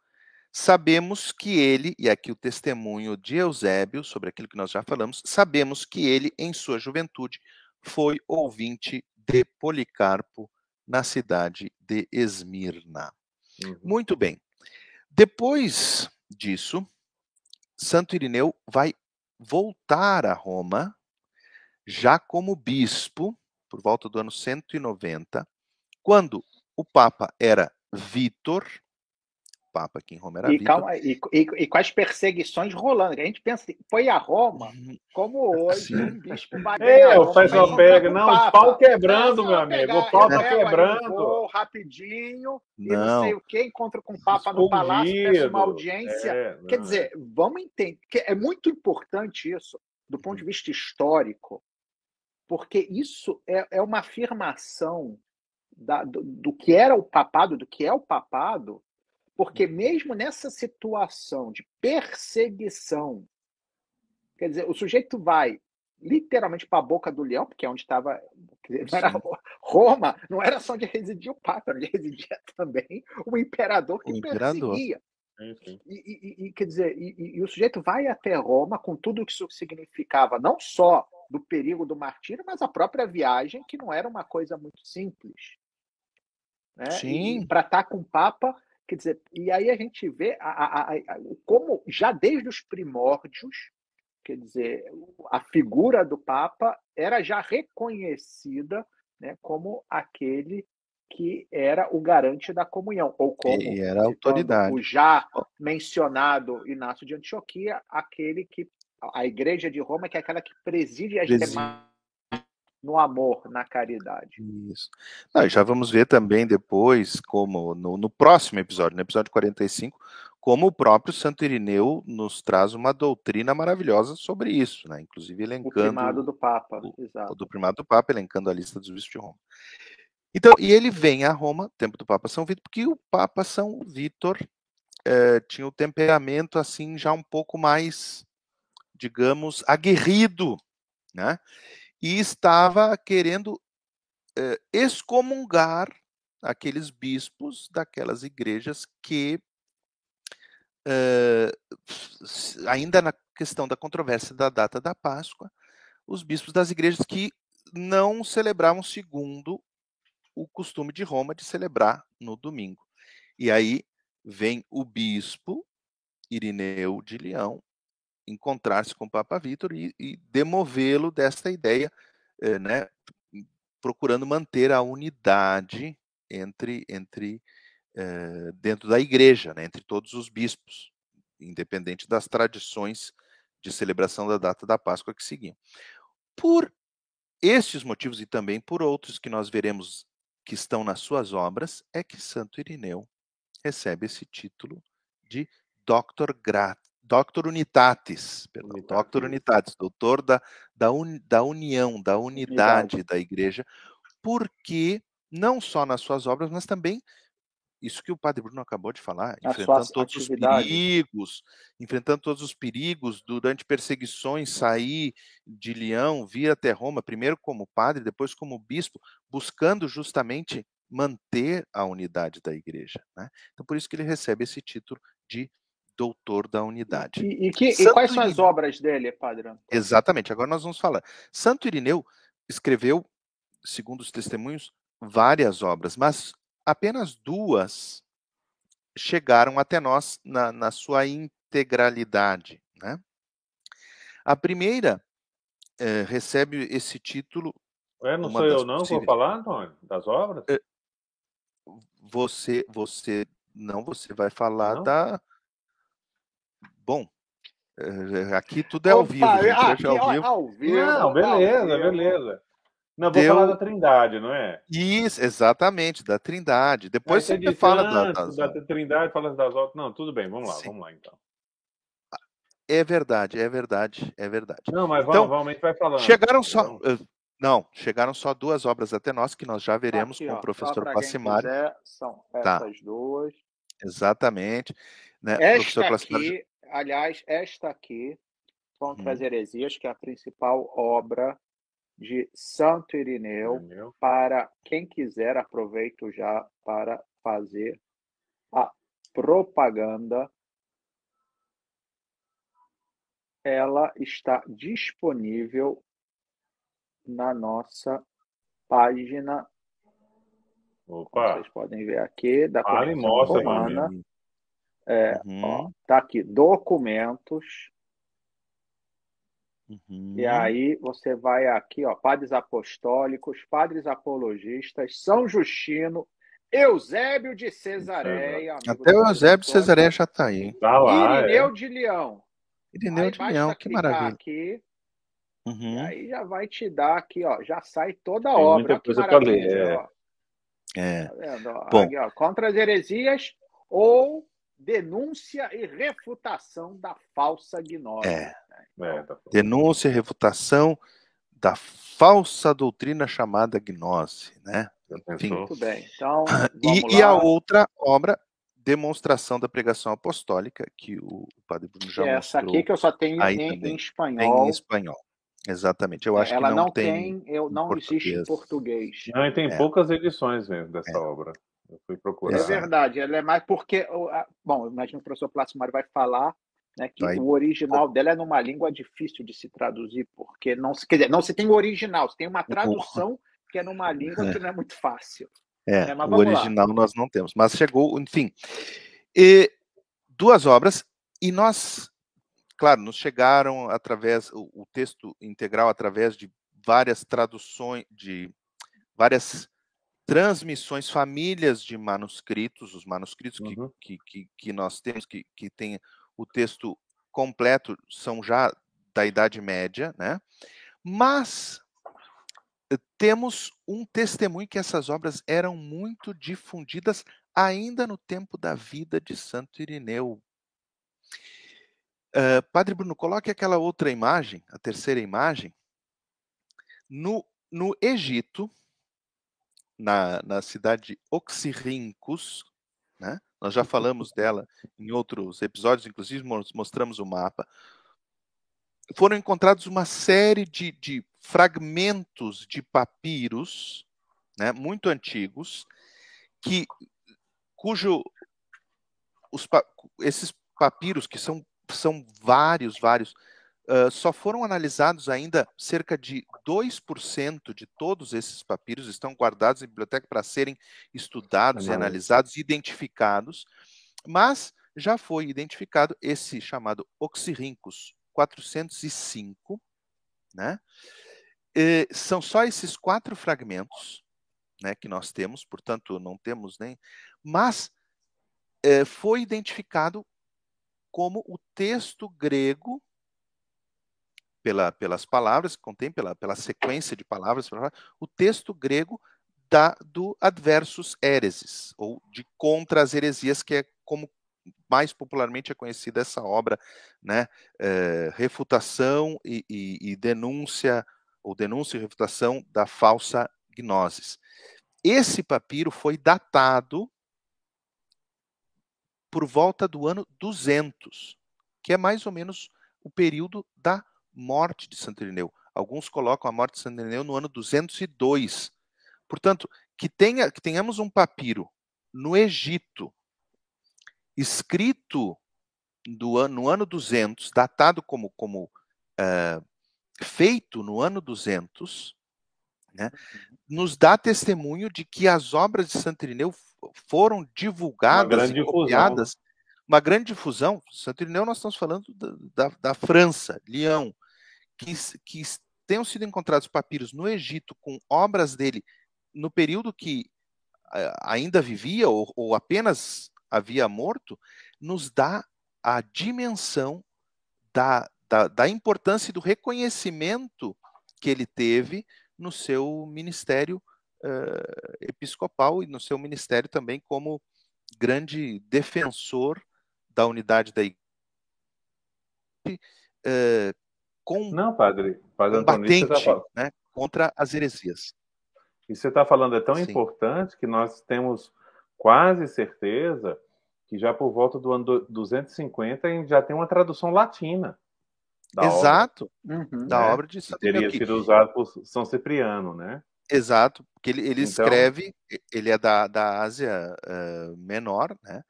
Sabemos que ele, e aqui o testemunho de Eusébio, sobre aquilo que nós já falamos, sabemos que ele, em sua juventude, foi ouvinte de Policarpo na cidade de Esmirna. Uhum. Muito bem. Depois disso, Santo Irineu vai voltar a Roma, já como bispo, por volta do ano 190, quando o Papa era Vítor, Papa aqui em Roma era E, calma, e, e, e com as perseguições rolando. A gente pensa, assim, foi a Roma, Uhum. como hoje Sim. um bispo É, o Roma, pessoal vai pega, não, o pau quebrando, Não, meu eu amigo, o pau tá quebrando. voo rapidinho e não sei Não, o que, encontro com o Papa no palácio, peço uma Escondido. audiência. É, Quer não, dizer, vamos entender, que é muito importante isso, do ponto de vista histórico, porque isso é, é uma afirmação da- do, do que era o papado, do que é o papado, porque mesmo nessa situação de perseguição, quer dizer, o sujeito vai literalmente para a boca do leão, porque é onde estava. Roma, não era só onde residia o Papa, onde residia também o imperador que O imperador. perseguia. E, e- e, quer dizer, e, e- e o sujeito vai até Roma com tudo o que isso significava, não só do perigo do martírio, mas a própria viagem, que não era uma coisa muito simples. Né? Sim. Para estar com o Papa, quer dizer, e aí a gente vê a, a- a- como já desde os primórdios, quer dizer, a figura do Papa era já reconhecida né, como aquele que era o garante da comunhão, ou como e era autoridade. o já mencionado Inácio de Antioquia, aquele que a igreja de Roma, que é aquela que preside as demais no amor, na caridade. Isso. E já vamos ver também depois, como no, no próximo episódio, no episódio 45, como o próprio Santo Irineu nos traz uma doutrina maravilhosa sobre isso, né? Inclusive O elencando primado do Papa, o- exato. do primado do Papa, elencando a lista dos bispos de Roma. Então, e ele vem a Roma, tempo do Papa São Vítor, porque o Papa São Vítor eh, tinha o temperamento assim já um pouco mais, digamos, aguerrido, né? E estava querendo eh, excomungar aqueles bispos daquelas igrejas que eh, ainda na questão da controvérsia da data da Páscoa, os bispos das igrejas que não celebravam segundo o costume de Roma de celebrar no domingo. E aí vem o bispo Irineu de Leão encontrar-se com o Papa Vítor e, e demovê-lo desta ideia, eh, né, procurando manter a unidade entre, entre eh, dentro da igreja, né, entre todos os bispos, independente das tradições de celebração da data da Páscoa que seguiam. Por estes motivos e também por outros que nós veremos que estão nas suas obras, é que Santo Irineu recebe esse título de Doctor, Gra Doctor Unitatis, perdão, Unitatis. Doctor Unitatis, doutor da, da, uni, da união, da unidade, unidade da igreja, porque não só nas suas obras, mas também isso que o Padre Bruno acabou de falar, As enfrentando todos os perigos, enfrentando todos os perigos durante perseguições, sair de Leão, vir até Roma, primeiro como padre, depois como bispo, buscando justamente manter a unidade da igreja. Né? Então, por isso que ele recebe esse título de doutor da unidade. E, e, que, e quais são as Irineu. obras dele, Padre? Exatamente, agora nós vamos falar. Santo Irineu escreveu, segundo os testemunhos, várias obras, mas apenas duas chegaram até nós na, na sua integralidade. Né? A primeira eh, recebe esse título É, não sou eu não possíveis... vou falar, Antônio, das obras? É, você, você, não, você vai falar não? da... Bom, é, aqui tudo é ao vivo, gente. Aqui, ao, vivo. ao vivo. Não, beleza, beleza. Não, vou Deu... falar da Trindade, não é? Isso, exatamente, da Trindade. Depois você, você fala da, das... da Trindade, fala das outras. Não, tudo bem, vamos lá, Sim. vamos lá então. É verdade, é verdade, é verdade. Não, mas vamos, então, vamos, a gente vai falando. Chegaram só. Eh, não, chegaram só duas obras até nós que nós já veremos aqui, com ó, o professor Passimari. São tá. essas tá. duas. Exatamente. Né, esta aqui, aliás, esta aqui, Contra hum. as Heresias, que é a principal obra de Santo Irineu. Irineu. Para quem quiser, aproveito já para fazer a propaganda. Ela está disponível na nossa página. Opa. Vocês podem ver aqui da Fale, mostra Romana. É, uhum. ó, tá aqui documentos Uhum. E aí você vai aqui, ó, padres apostólicos, padres apologistas, São Justino, Eusébio de Cesareia. Até o Eusébio de Cesareia já está aí. Tá lá, Irineu é. de Leão. Irineu aí de Leão, que maravilha. Aqui, uhum. E aí já vai te dar aqui, ó, já sai toda a Tem obra. Muita coisa para ler. É. Ó. É. Tá Bom. Aqui, ó, contra as heresias ou denúncia e refutação da falsa gnose. É. É, tá denúncia e refutação da falsa doutrina chamada gnose, né? Enfim. Muito bem. Então, e, e, a outra obra, demonstração da pregação apostólica, que o padre Bruno já é essa aqui que eu só tenho em, em, espanhol. Em espanhol. Exatamente. Eu acho Ela que não, não tem, tem eu não existe em português. Não, e tem é. poucas edições mesmo dessa é. obra. Eu fui procurar. É verdade, ela é mais porque. Bom, imagino que o professor Plácio Mário vai falar né, que o original dela é numa língua difícil de se traduzir, porque não se. Quer dizer, não se tem o original, se tem uma tradução que é numa língua que não é muito fácil. É, é o original lá. nós não temos, mas chegou, enfim. E duas obras, e nós, claro, nos chegaram através, o, o texto integral através de várias traduções, de várias transmissões, famílias de manuscritos, os manuscritos uhum. que, que, que, nós temos, que, que tem o texto completo, são já da Idade Média, né? Mas eh, temos um testemunho que essas obras eram muito difundidas ainda no tempo da vida de Santo Irineu. Uh, Padre Bruno, coloque aquela outra imagem, a terceira imagem. No, no Egito, na, na cidade de Oxirrincos, né? nós já falamos dela em outros episódios, inclusive mostramos o mapa, foram encontrados uma série de, de fragmentos de papiros né, muito antigos, que, cujo os, esses papiros, que são, são vários, vários, Uh, só foram analisados ainda cerca de 2% de todos esses papiros estão guardados em biblioteca para serem estudados, e analisados e identificados, mas já foi identificado esse chamado Oxirhynchus 405, né? E são só esses quatro fragmentos, né, que nós temos, portanto não temos nem, mas eh, foi identificado como o texto grego pela, pelas palavras, contém pela, pela sequência de palavras, o texto grego da, do adversus hereses, ou de contra as heresias, que é como mais popularmente é conhecida essa obra, né? É, refutação e, e, e, denúncia, ou denúncia e refutação da falsa gnosis. Esse papiro foi datado por volta do ano 200, que é mais ou menos o período da morte de Santo Irineu. Alguns colocam a morte de Santo Irineu no ano 202. Portanto, que, tenha, que tenhamos um papiro no Egito, escrito do ano, no ano 200, datado como, como uh, feito no ano 200, né, nos dá testemunho de que as obras de Santo Irineu foram divulgadas e copiadas. Uma grande difusão. Santo Irineu, nós estamos falando da, da, da França, Lyon, que, que tenham sido encontrados papiros no Egito com obras dele no período que ainda vivia ou, ou apenas havia morto, nos dá a dimensão da, da, da, importância e do reconhecimento que ele teve no seu ministério uh, episcopal e no seu ministério também como grande defensor da unidade da igreja. Uh, com Não, padre, padre combatente, Antônio, tá né, contra as heresias. E você está falando é tão Sim. importante que nós temos quase certeza que já por volta do ano 250 a gente já tem uma tradução latina. Da Exato, obra, uhum, da né? obra de Santo Teria sido usado por São Cipriano, né? Exato, porque ele, ele então... escreve, ele é da, da Ásia uh, Menor, né?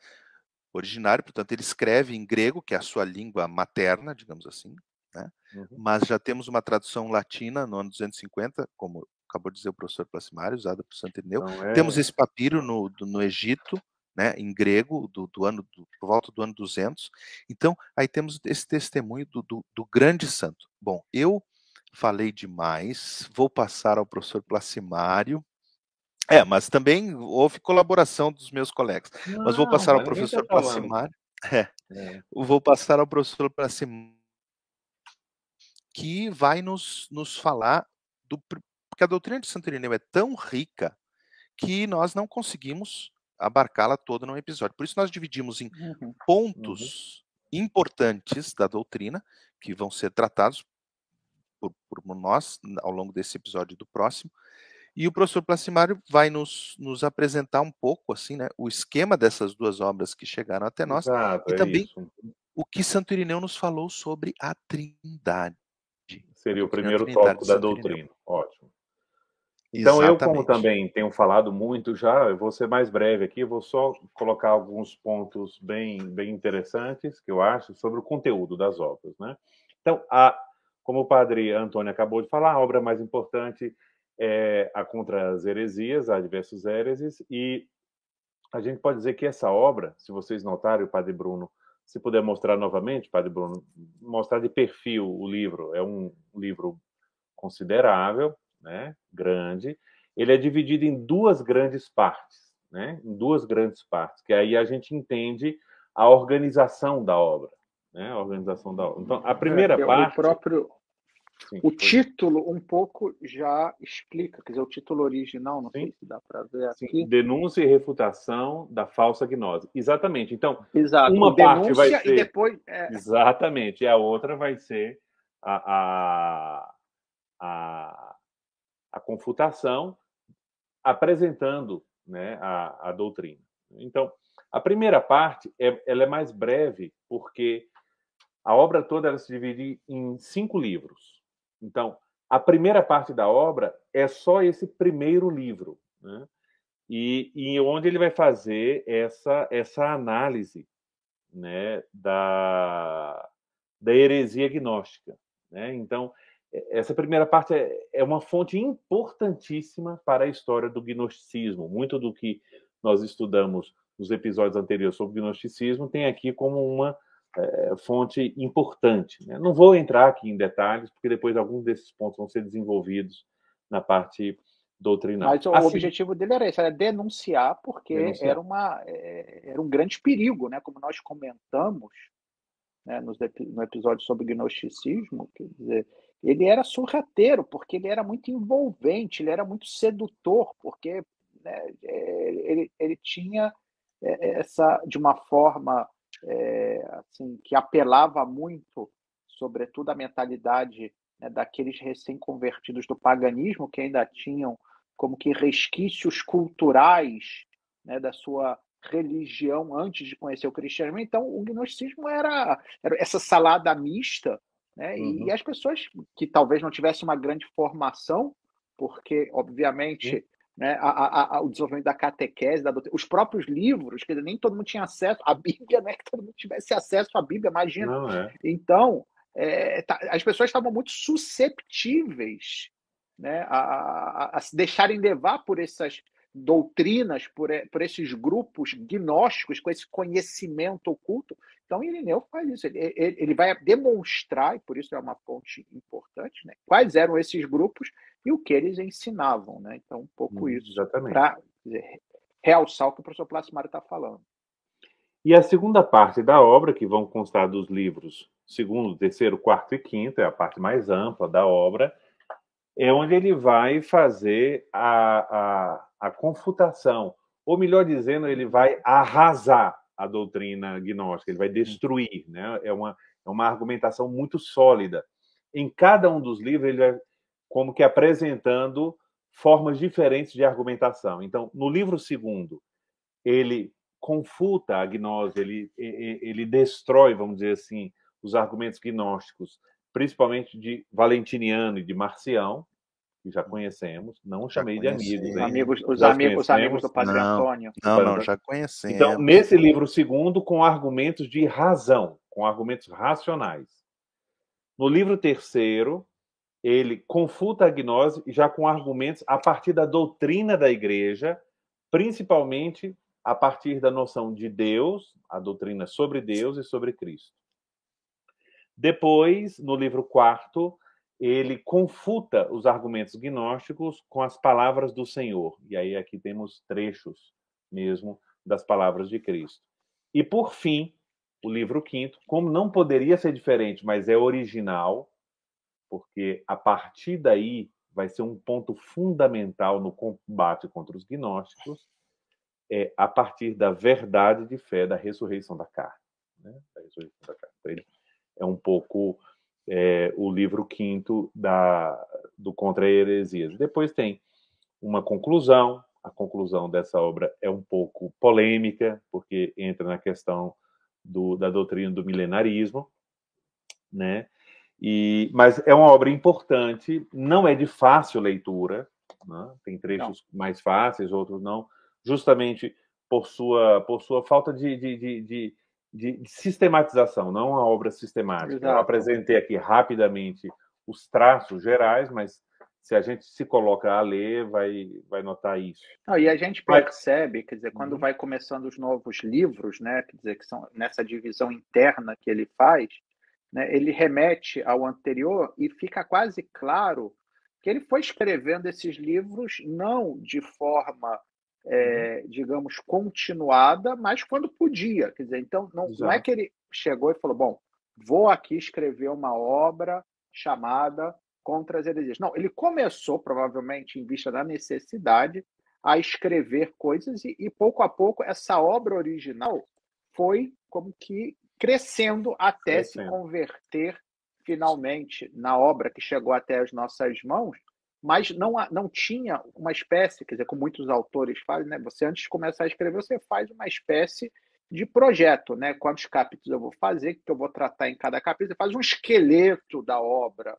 Originário, portanto, ele escreve em grego, que é a sua língua materna, digamos assim, né? Uhum. Mas já temos uma tradução latina no ano 250, como acabou de dizer o professor Placimário, usada por Santo Irineu. Então, é... Temos esse papiro no, do, no Egito, né, em grego, do, do ano, do, por volta do ano 200. Então, aí temos esse testemunho do, do, do grande santo. Bom, eu falei demais, vou passar ao professor Placimário. É, mas também houve colaboração dos meus colegas. Não, mas vou passar ao professor tá Placimário. É, é. Vou passar ao professor Placimário, que vai nos, nos falar do. Porque a doutrina de Santo Irineu é tão rica que nós não conseguimos abarcá-la toda num episódio. Por isso nós dividimos em uhum. pontos uhum. importantes da doutrina que vão ser tratados por, por, nós ao longo desse episódio e do próximo. E o professor Placimário vai nos, nos apresentar um pouco assim, né, o esquema dessas duas obras que chegaram até nós Exato, e é também isso. o que Santo Irineu nos falou sobre a Trindade. Seria o primeiro tópico da doutrina. Ótimo. Então, Exatamente. eu, como também tenho falado muito já, eu vou ser mais breve aqui, vou só colocar alguns pontos bem, bem interessantes que eu acho sobre o conteúdo das obras. Né? Então, a, como o padre Antônio acabou de falar, a obra mais importante é a Contra as Heresias, a Diversos Héreses, e a gente pode dizer que essa obra, se vocês notarem, o padre Bruno, se puder mostrar novamente, padre Bruno, mostrar de perfil o livro, é um livro considerável, né, grande, ele é dividido em duas grandes partes, né, em duas grandes partes, que aí a gente entende a organização da obra, né, a organização da obra. Então, a primeira é, parte... O próprio... Sim, o título um pouco já explica, quer dizer, o título original, não Sim. sei se dá para ver aqui. Sim. Denúncia e refutação da falsa gnose. Exatamente. Então, Exato. uma parte vai ser... E depois, é... Exatamente. E a outra vai ser a, a, a a confutação, apresentando né, a, a doutrina. Então, a primeira parte é, ela é mais breve, porque a obra toda ela se divide em cinco livros. Então, a primeira parte da obra é só esse primeiro livro, né? e, e onde ele vai fazer essa, essa análise né, da, da heresia gnóstica. Né? Então, essa primeira parte é, é uma fonte importantíssima para a história do gnosticismo. Muito do que nós estudamos nos episódios anteriores sobre gnosticismo tem aqui como uma é, fonte importante. Né? Não vou entrar aqui em detalhes, porque depois alguns desses pontos vão ser desenvolvidos na parte doutrinal. Mas o assim, objetivo dele era esse, era denunciar, porque denunciar. Era, uma, é, era um grande perigo, né? como nós comentamos né, no episódio sobre gnosticismo, quer dizer, ele era sorrateiro, porque ele era muito envolvente, ele era muito sedutor, porque né, ele, ele tinha essa, de uma forma é, assim, que apelava muito, sobretudo, a mentalidade né, daqueles recém-convertidos do paganismo, que ainda tinham como que resquícios culturais né, da sua religião antes de conhecer o cristianismo. Então, o gnosticismo era, era essa salada mista né? Uhum. E, as pessoas que talvez não tivessem uma grande formação, porque, obviamente, né, a, a, a, o desenvolvimento da catequese, da os próprios livros, que nem todo mundo tinha acesso, a Bíblia não é que todo mundo tivesse acesso à Bíblia, imagina. É. Então, é, tá, as pessoas estavam muito susceptíveis né, a, a, a, se deixarem levar por essas doutrinas por, por esses grupos gnósticos com esse conhecimento oculto. Então, Irineu faz isso. Ele, ele vai demonstrar, e por isso é uma fonte importante, né, quais eram esses grupos e o que eles ensinavam. Né? Então, um pouco hum, isso. Para realçar o que o professor Placimário está falando. E a segunda parte da obra, que vão constar dos livros segundo, terceiro, quarto e quinto, é a parte mais ampla da obra, é onde ele vai fazer a, a, a confutação, ou melhor dizendo, ele vai arrasar a doutrina gnóstica, ele vai destruir, né? É uma, é uma argumentação muito sólida. Em cada um dos livros, ele vai como que apresentando formas diferentes de argumentação. Então, no livro segundo, ele confuta a gnose, ele, ele destrói, vamos dizer assim, os argumentos gnósticos, principalmente de Valentiniano e de Marcião, que já conhecemos, não já chamei de amigos. amigos os amigos, os amigos do Padre não, Antônio. Não, não, já conhecemos. Então, nesse livro segundo, com argumentos de razão, com argumentos racionais. No livro terceiro, ele confuta a gnose já com argumentos a partir da doutrina da igreja, principalmente a partir da noção de Deus, a doutrina sobre Deus e sobre Cristo. Depois, no livro quarto, ele confuta os argumentos gnósticos com as palavras do Senhor. E aí aqui temos trechos mesmo das palavras de Cristo. E por fim, o livro quinto, como não poderia ser diferente, mas é original, porque a partir daí vai ser um ponto fundamental no combate contra os gnósticos, é a partir da verdade de fé da ressurreição da carne. Né? Da ressurreição da carne. Então, ele é um pouco é, o livro quinto da, do Contra Heresias. Depois tem uma conclusão. A conclusão dessa obra é um pouco polêmica, porque entra na questão do, da doutrina do milenarismo, né? E, mas é uma obra importante, não é de fácil leitura, né? tem trechos não. mais fáceis, outros não, justamente por sua, por sua falta de, de, de, de de, sistematização, não uma obra sistemática. Exato. Eu apresentei aqui rapidamente os traços gerais, mas se a gente se coloca a ler, vai, vai notar isso. Não, e a gente percebe, quer dizer, quando uhum. vai começando os novos livros, né, quer dizer, que são nessa divisão interna que ele faz, né, ele remete ao anterior e fica quase claro que ele foi escrevendo esses livros não de forma é, digamos, continuada, mas quando podia. Quer dizer, então, não, não, é que ele chegou e falou: bom, vou aqui escrever uma obra chamada Contra as Heresias. Não, ele começou, provavelmente, em vista da necessidade, a escrever coisas, e, e pouco a pouco essa obra original foi como que crescendo até crescendo. se converter finalmente na obra que chegou até as nossas mãos, mas não, não tinha uma espécie, quer dizer, como muitos autores fazem, né? Você antes de começar a escrever, você faz uma espécie de projeto, né? Quantos capítulos eu vou fazer, que eu vou tratar em cada capítulo, você faz um esqueleto da obra,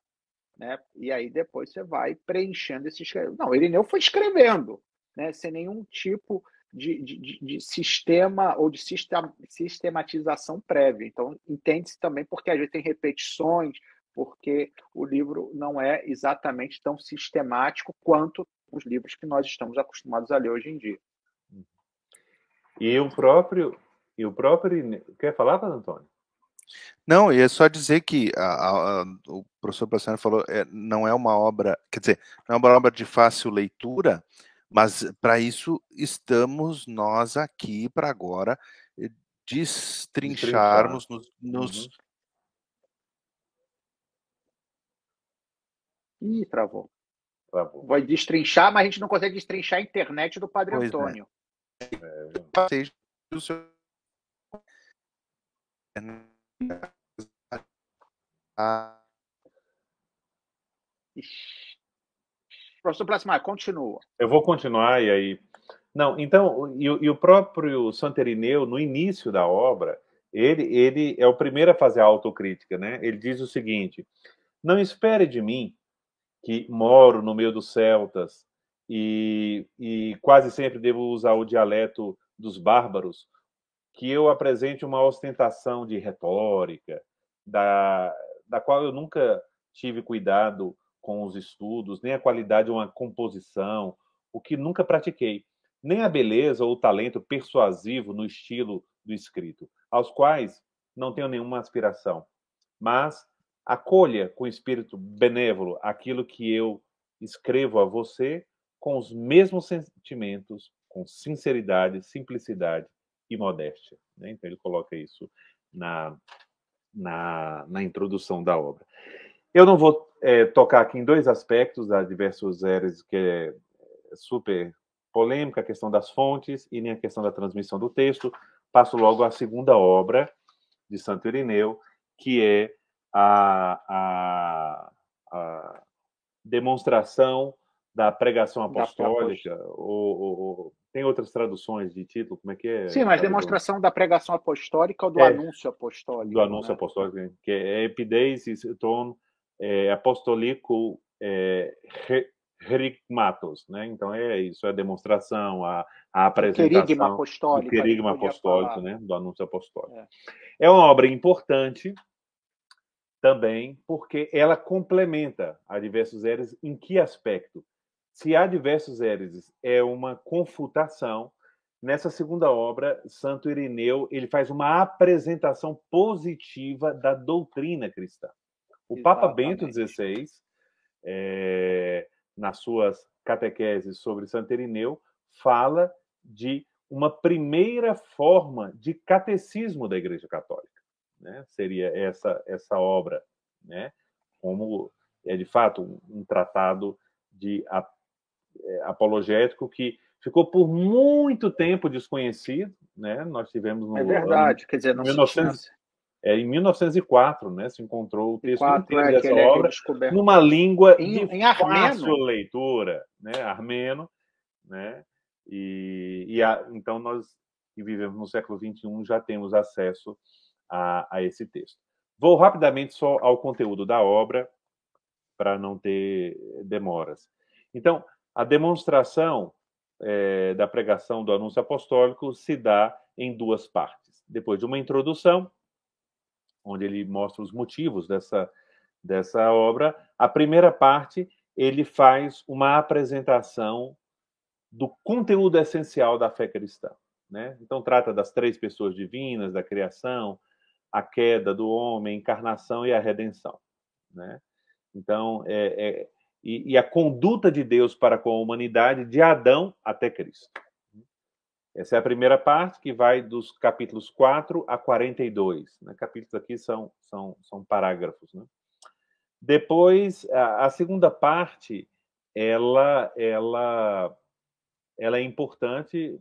né? E aí depois você vai preenchendo esse esqueleto. Não, Irineu foi escrevendo, né? Sem nenhum tipo de, de, de sistema ou de sistematização prévia. Então, entende-se também porque a gente tem repetições, porque o livro não é exatamente tão sistemático quanto os livros que nós estamos acostumados a ler hoje em dia. E o próprio e o próprio quer falar, Padre Antônio? Não, e é só dizer que a, a, o professor Bassano falou, é, não é uma obra, quer dizer, não é uma obra de fácil leitura, mas para isso estamos nós aqui para agora eh, destrincharmos, nos, nos uhum. Ih, travou. travou. Vai destrinchar, mas a gente não consegue destrinchar a internet do Padre pois é. Antônio. É. É. Professor Plasmar, continua. Eu vou continuar e aí. Não, então, e, e o próprio Santerineu, no início da obra, ele, ele é o primeiro a fazer a autocrítica, né? Ele diz o seguinte: não espere de mim que moro no meio dos celtas e, e quase sempre devo usar o dialeto dos bárbaros, que eu apresente uma ostentação de retórica, da, da qual eu nunca tive cuidado com os estudos, nem a qualidade de uma composição, o que nunca pratiquei. nem a beleza ou o talento persuasivo no estilo do escrito, aos quais não tenho nenhuma aspiração, mas acolha com espírito benévolo aquilo que eu escrevo a você com os mesmos sentimentos, com sinceridade, simplicidade e modéstia. Né? Então ele coloca isso na, na, na introdução da obra. Eu não vou é, tocar aqui em dois aspectos da diversos eres que é super polêmica, a questão das fontes e nem a questão da transmissão do texto. Passo logo à segunda obra de Santo Irineu, que é a, a, a demonstração da pregação apostólica, ou, ou, ou, tem outras traduções de título, como é que é? Sim, mas demonstração da pregação apostólica ou do é, anúncio apostólico? Do anúncio né? apostólico, que é epideisis ton é, apostolico é, Herigmatos, né? Então é isso, é a demonstração, a, a apresentação. Querigma apostólico. Querigma apostólico, né? Do anúncio apostólico. É. é uma obra importante também, porque ela complementa a diversos héreses. Em que aspecto? Se há diversos héreses, é uma confutação. Nessa segunda obra, Santo Irineu ele faz uma apresentação positiva da doutrina cristã. O Exatamente. Papa Bento XVI é, nas suas catequeses sobre Santo Irineu, fala de uma primeira forma de catecismo da Igreja Católica. Né? Seria essa, essa obra, né? como é de fato um, um tratado de é, apologético que ficou por muito tempo desconhecido, né? Nós tivemos no é verdade, ano, quer dizer, não 1900, é, em 1904, né, se encontrou o texto inteiro é, dessa é obra numa língua em, de em fácil leitura, né, armeno, né, e, e a, então nós que vivemos no século 21 já temos acesso a, a esse texto. Vou rapidamente só ao conteúdo da obra para não ter demoras. Então, a demonstração é, da pregação do anúncio apostólico se dá em duas partes. Depois de uma introdução, onde ele mostra os motivos dessa, dessa obra. A primeira parte, ele faz uma apresentação do conteúdo essencial da fé cristã. Né? Então, trata das três pessoas divinas, da criação, a queda do homem, a encarnação e a redenção. Né? Então, é, é e, e, a conduta de Deus para com a humanidade, de Adão até Cristo. Essa é a primeira parte, que vai dos capítulos 4 a 42. Né? Capítulos aqui são, são, são parágrafos. Né? Depois, a, a, segunda parte, ela, ela, ela é importante,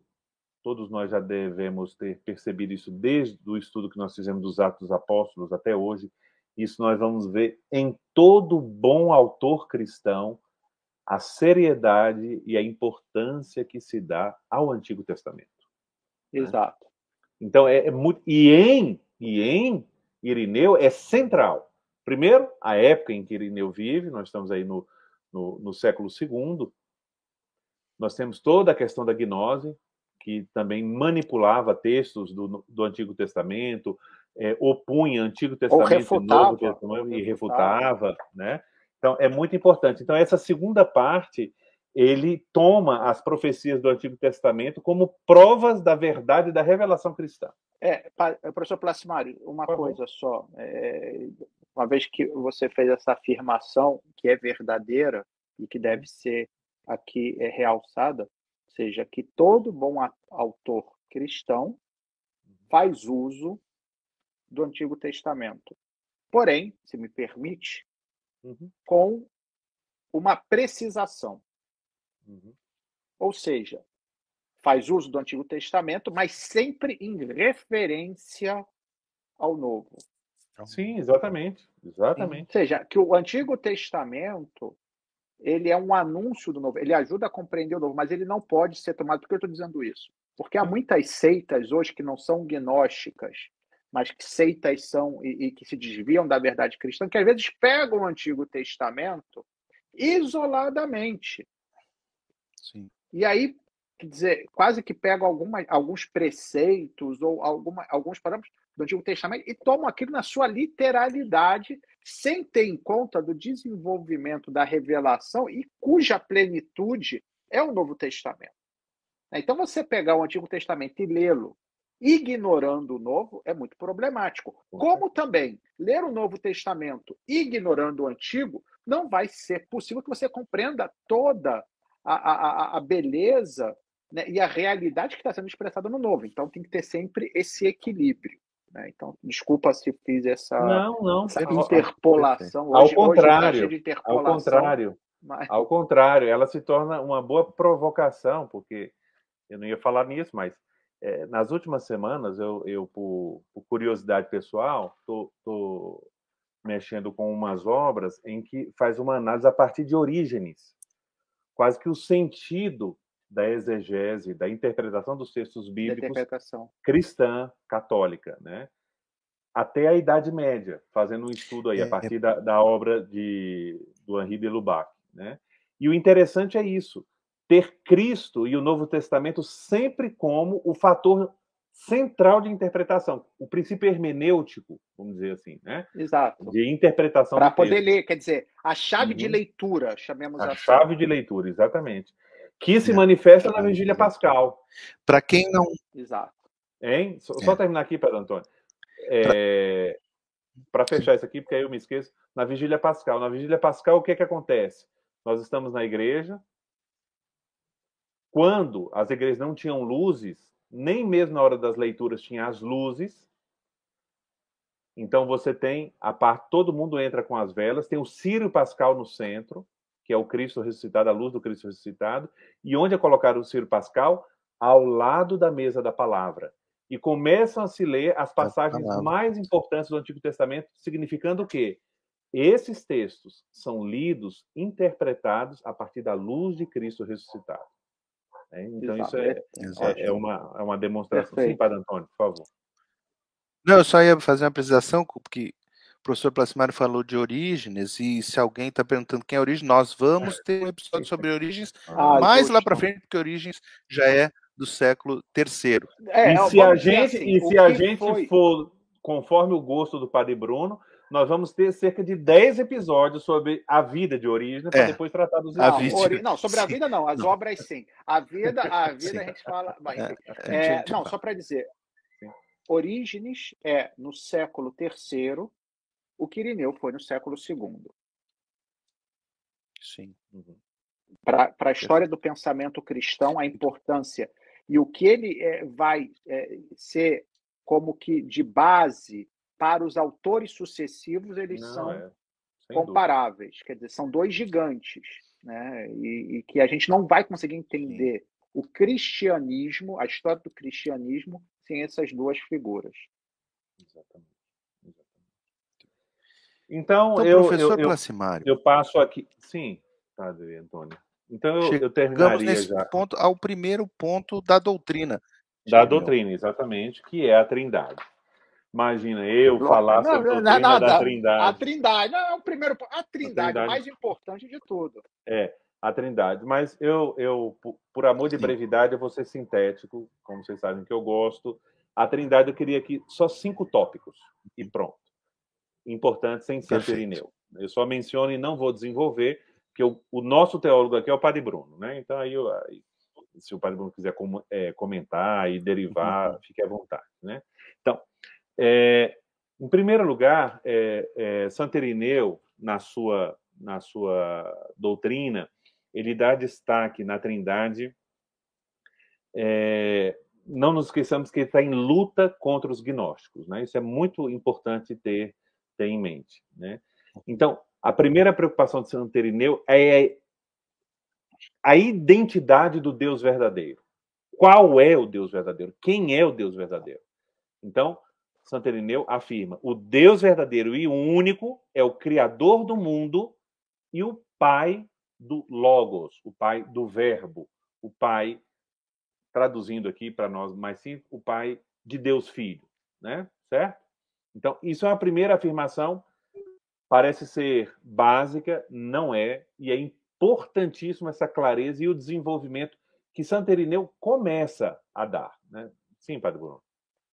todos nós já devemos ter percebido isso desde o estudo que nós fizemos dos Atos dos Apóstolos até hoje. Isso nós vamos ver em todo bom autor cristão, a seriedade e a importância que se dá ao Antigo Testamento. Né? Exato. Então é, é, muito e em e em Irineu é central. Primeiro, a época em que Irineu vive, nós estamos aí no, no, no século II. Nós temos toda a questão da gnose, que também manipulava textos do, do Antigo Testamento, é, opunha Antigo Testamento e Novo Testamento e refutava, né? Então, é muito importante. Então, essa segunda parte, ele toma as profecias do Antigo Testamento como provas da verdade da revelação cristã. É, professor Placimário, uma Por coisa só. É, uma vez que você fez essa afirmação que é verdadeira e que deve ser aqui é, realçada, seja, que todo bom autor cristão faz uso do Antigo Testamento. Porém, se me permite, uhum. com uma precisação. Uhum. Ou seja, faz uso do Antigo Testamento, mas sempre em referência ao Novo. Sim, exatamente. Exatamente. Ou seja, que o Antigo Testamento ele é um anúncio do Novo, ele ajuda a compreender o Novo, mas ele não pode ser tomado. Por que eu estou dizendo isso? Porque há muitas seitas hoje que não são gnósticas, mas que seitas são e, e, que se desviam da verdade cristã, que às vezes pegam o Antigo Testamento isoladamente. Sim. E aí, quer dizer, quase que pegam alguma, alguns preceitos ou alguma, alguns parâmetros do Antigo Testamento e tomam aquilo na sua literalidade, sem ter em conta do desenvolvimento da revelação e cuja plenitude é o Novo Testamento. Então, você pegar o Antigo Testamento e lê-lo ignorando o Novo é muito problemático. Como também ler o Novo Testamento ignorando o Antigo não vai ser possível que você compreenda toda a, a, a beleza né, e a realidade que está sendo expressada no Novo. Então, tem que ter sempre esse equilíbrio. Né? Então, desculpa se fiz essa, não, não, essa interpolação. Hoje, ao contrário, hoje interpolação, ao contrário, mas... ao contrário, ela se torna uma boa provocação, porque eu não ia falar nisso, mas é, nas últimas semanas, eu, eu por, por curiosidade pessoal, estou mexendo com umas obras em que faz uma análise a partir de Orígenes, quase que o sentido da exegese, da interpretação dos textos bíblicos cristã, católica, né? até a Idade Média, fazendo um estudo aí, é, a partir é... da, da, obra de, do Henri de Lubac. Né? E o interessante é isso, ter Cristo e o Novo Testamento sempre como o fator central de interpretação, o princípio hermenêutico, vamos dizer assim, né? Exato. De interpretação. Para poder texto. ler, quer dizer, a chave uhum. de leitura, chamemos a assim. chave de leitura, exatamente, que se é. manifesta na Vigília Pascal. Para quem não. Exato. Hein? Só, é. só terminar aqui, Pedro Antônio. É... Para fechar isso aqui, porque aí eu me esqueço, na Vigília Pascal. Na Vigília Pascal, o que, é que acontece? Nós estamos na igreja, quando as igrejas não tinham luzes, nem mesmo na hora das leituras tinha as luzes. Então você tem a parte, todo mundo entra com as velas, tem o Círio Pascal no centro, que é o Cristo ressuscitado, a luz do Cristo ressuscitado, e onde é colocado o Círio Pascal? Ao lado da mesa da palavra. E começam a se ler as passagens mais importantes do Antigo Testamento, significando o quê? Esses textos são lidos, interpretados a partir da luz de Cristo ressuscitado. Né? Então, Exato. isso é, é, é, uma, é uma demonstração. Perfeito. Sim, Padre Antônio, por favor. Não, eu só ia fazer uma apresentação, porque professor Placimário falou de Orígenes, e se alguém está perguntando quem é Orígenes, nós vamos ter um episódio sobre Origens ah, mais lá para frente, porque Origens já é do século III. É, e se a gente, assim, e se a gente for conforme o gosto do Padre Bruno, nós vamos ter cerca de 10 episódios sobre a vida de Origem para é, depois tratar dos não, ori... não, sobre a vida não, as não. obras sim. A vida, a vida sim. a gente fala. É, é, gente não, fala. só para dizer. Orígenes é no século III, o Quirineu foi no século II. Sim. Uhum. Para a história do pensamento cristão, a importância e o que ele é, vai é, ser como que de base para os autores sucessivos, eles Não, são é. comparáveis. Dúvida. Quer dizer, são dois gigantes. Né? E, e, que a gente não vai conseguir entender Sim. o cristianismo, a história do cristianismo, sem essas duas figuras. Exatamente. Então, então eu, professor eu, eu, eu, passo aqui. Sim, Padre Antônio. Então eu, eu terminaria nesse já. ponto ao primeiro ponto da doutrina. Da doutrina, exatamente, que é a Trindade. Imagina eu falar não, sobre não, não, da Trindade. A Trindade, não, é o primeiro a Trindade, a Trindade, mais importante de tudo. É, a Trindade. Mas eu, eu por amor de brevidade, eu vou ser sintético, como vocês sabem que eu gosto. A Trindade eu queria aqui só cinco tópicos e pronto. Importante sem ser Irineu. Eu só menciono e não vou desenvolver, porque o, o, nosso teólogo aqui é o Padre Bruno, né? Então aí, eu, aí se o Padre Bruno quiser com, é, comentar e derivar, uhum. fique à vontade, né? Então, é, em primeiro lugar, é, é, Santo Irineu, na sua, na sua doutrina, ele dá destaque na Trindade. É, não nos esqueçamos que ele está em luta contra os gnósticos, né? Isso é muito importante ter, ter em mente, né? Então, a primeira preocupação de Santo Irineu é a identidade do Deus verdadeiro. Qual é o Deus verdadeiro? Quem é o Deus verdadeiro? Então, Santo Irineu afirma: o Deus verdadeiro e único é o Criador do mundo e o Pai do Logos, o Pai do Verbo, o Pai, traduzindo aqui para nós mais simples, o Pai de Deus Filho, né? Certo? Então, isso é a primeira afirmação, parece ser básica, não é, e é importantíssimo essa clareza e o desenvolvimento que Santo Irineu começa a dar, né? Sim, Padre Bruno.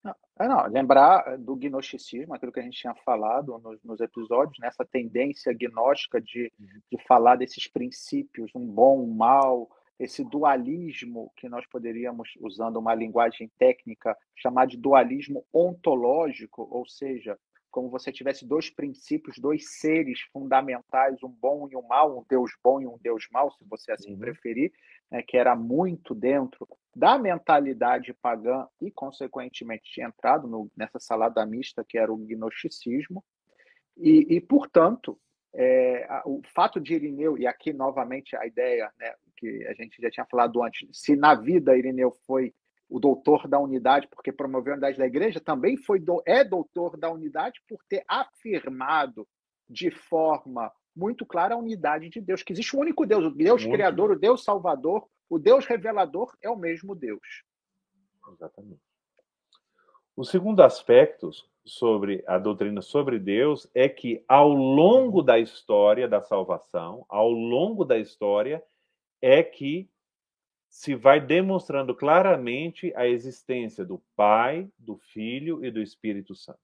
Não, é, não, lembrar do gnosticismo, aquilo que a gente tinha falado nos, nos episódios, nessa né? tendência gnóstica de, uhum. de falar desses princípios, um bom, um mal, esse dualismo que nós poderíamos, usando uma linguagem técnica, chamar de dualismo ontológico, ou seja, como você tivesse dois princípios, dois seres fundamentais, um bom e um mal, um Deus bom e um Deus mau, se você assim uhum. preferir, né, que era muito dentro da mentalidade pagã e, consequentemente, tinha entrado no, nessa salada mista que era o gnosticismo. E, e portanto, é, o fato de Irineu, e aqui novamente a ideia né, que a gente já tinha falado antes, se na vida Irineu foi o doutor da unidade, porque promoveu a unidade da igreja, também foi do, é doutor da unidade por ter afirmado de forma muito clara a unidade de Deus, que existe um único Deus, o Deus muito criador, o Deus salvador, o Deus revelador é o mesmo Deus. Exatamente. O segundo aspecto sobre a doutrina sobre Deus é que ao longo da história da salvação, ao longo da história é que se vai demonstrando claramente a existência do Pai, do Filho e do Espírito Santo.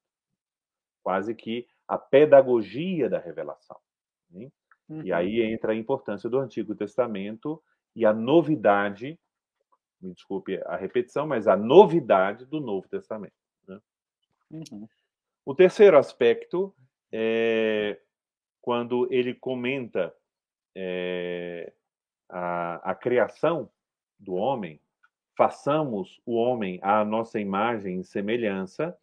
Quase que a pedagogia da revelação. Né? Uhum. E aí uhum. entra a importância do Antigo Testamento e a novidade, me desculpe a repetição, mas a novidade do Novo Testamento. Uhum. O terceiro aspecto é quando ele comenta é, a, a criação do homem, façamos o homem à nossa imagem e semelhança,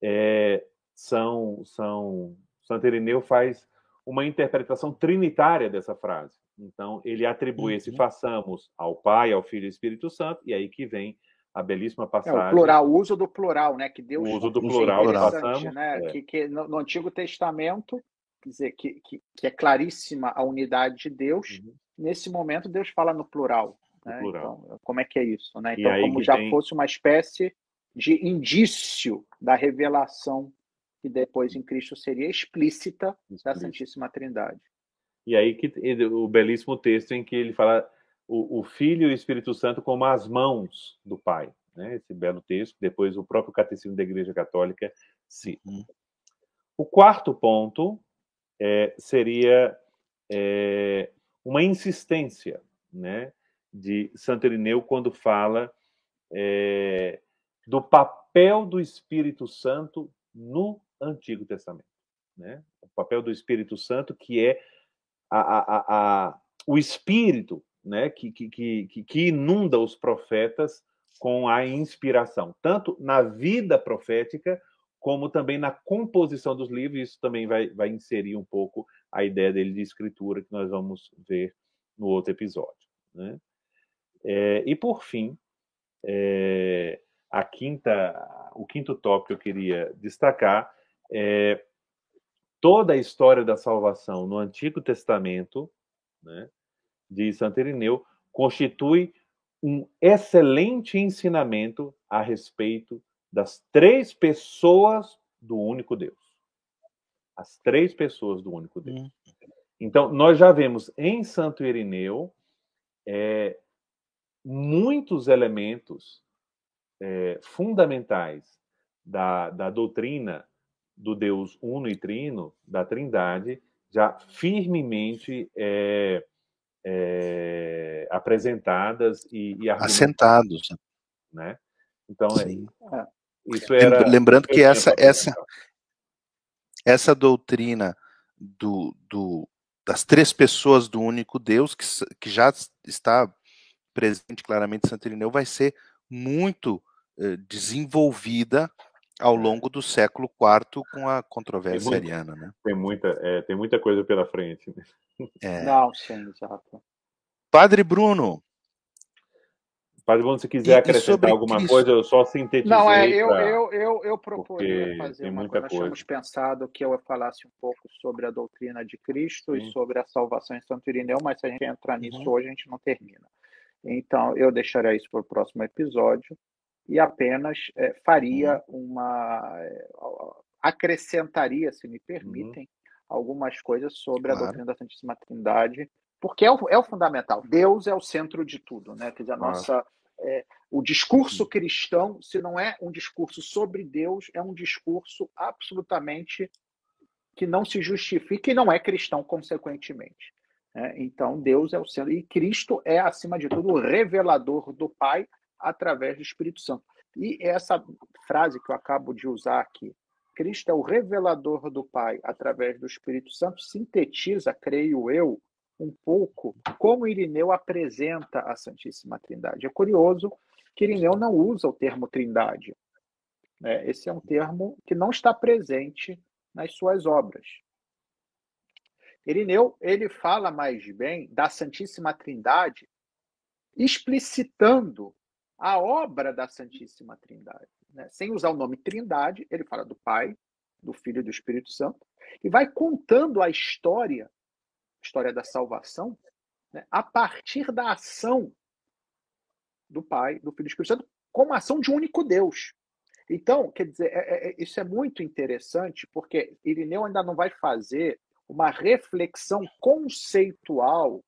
é, são, são, Santo Irineu faz uma interpretação trinitária dessa frase. Então, ele atribui uhum. esse façamos ao Pai, ao Filho e ao Espírito Santo, e aí que vem a belíssima passagem. É, o plural, o uso do plural, né? Que Deus o uso do plural, passamos, né? É. Que, que no, no, Antigo Testamento, quer dizer, que, que, que, é claríssima a unidade de Deus. Uhum. Nesse momento, Deus fala no plural. Né? Então, como é que é isso? Né? Então, como já tem... fosse uma espécie de indício da revelação que depois em Cristo seria explícita da Santíssima Trindade. E aí que o belíssimo texto em que ele fala o, o Filho e o Espírito Santo como as mãos do Pai. Né? Esse belo texto, depois o próprio Catecismo da Igreja Católica cita. Uhum. O quarto ponto é, seria é, uma insistência, né? de Santo Irineu quando fala é, do papel do Espírito Santo no Antigo Testamento. Né? O papel do Espírito Santo, que é a, a, a, o Espírito né? que, que, que, que inunda os profetas com a inspiração, tanto na vida profética, como também na composição dos livros. Isso também vai, vai inserir um pouco a ideia dele de escritura, que nós vamos ver no outro episódio. Né? É, e por fim, é, a quinta, o quinto tópico que eu queria destacar é toda a história da salvação no Antigo Testamento, né, de Santo Irineu, constitui um excelente ensinamento a respeito das três pessoas do único Deus. As três pessoas do único Deus. Hum. Então, nós já vemos em Santo Irineu é, muitos elementos é, fundamentais da, da doutrina do Deus uno e trino, da Trindade, já firmemente é, é, apresentadas e, e assentados, né? Então é, isso. Era lembrando que essa essa essa doutrina do, do das três pessoas do único Deus que, que já está presente claramente em Santo Irineu vai ser muito eh, desenvolvida ao longo do século IV com a controvérsia tem ariana, né? Tem muita, é, tem muita coisa pela frente. Né? É. Não, sim, exato. Padre Bruno. Padre Bruno, se quiser e, acrescentar e alguma Cristo. coisa, eu só sintetizei. Não, é, eu, pra... eu, eu, eu proporia fazer uma coisa. Nós tínhamos pensado que eu falasse um pouco sobre a doutrina de Cristo sim. e sobre a salvação em Santo Irineu, mas se a gente entrar nisso uhum. hoje, a gente não termina. Então, eu deixaria isso para o próximo episódio e apenas é, faria uhum. uma. É, acrescentaria, se me permitem, uhum. algumas coisas sobre claro. a doutrina da Santíssima Trindade, porque é o, é o fundamental. Deus é o centro de tudo, né? Quer dizer, a nossa. É, o discurso uhum. cristão, se não é um discurso sobre Deus, é um discurso absolutamente que não se justifica e não é cristão, consequentemente. Né? Então, Deus é o centro. E Cristo é, acima de tudo, o revelador do Pai através do Espírito Santo. E essa frase que eu acabo de usar aqui, Cristo é o revelador do Pai através do Espírito Santo, sintetiza, creio eu, um pouco como Irineu apresenta a Santíssima Trindade. É curioso que Irineu não usa o termo Trindade. Né? Esse é um termo que não está presente nas suas obras. Irineu, ele fala mais bem da Santíssima Trindade, explicitando a obra da Santíssima Trindade. Né? Sem usar o nome Trindade, ele fala do Pai, do Filho e do Espírito Santo, e vai contando a história, história da salvação, né? a partir da ação do Pai, do Filho e do Espírito Santo, como ação de um único Deus. Então, quer dizer, é, é, é, isso é muito interessante, porque Irineu ainda não vai fazer uma reflexão conceitual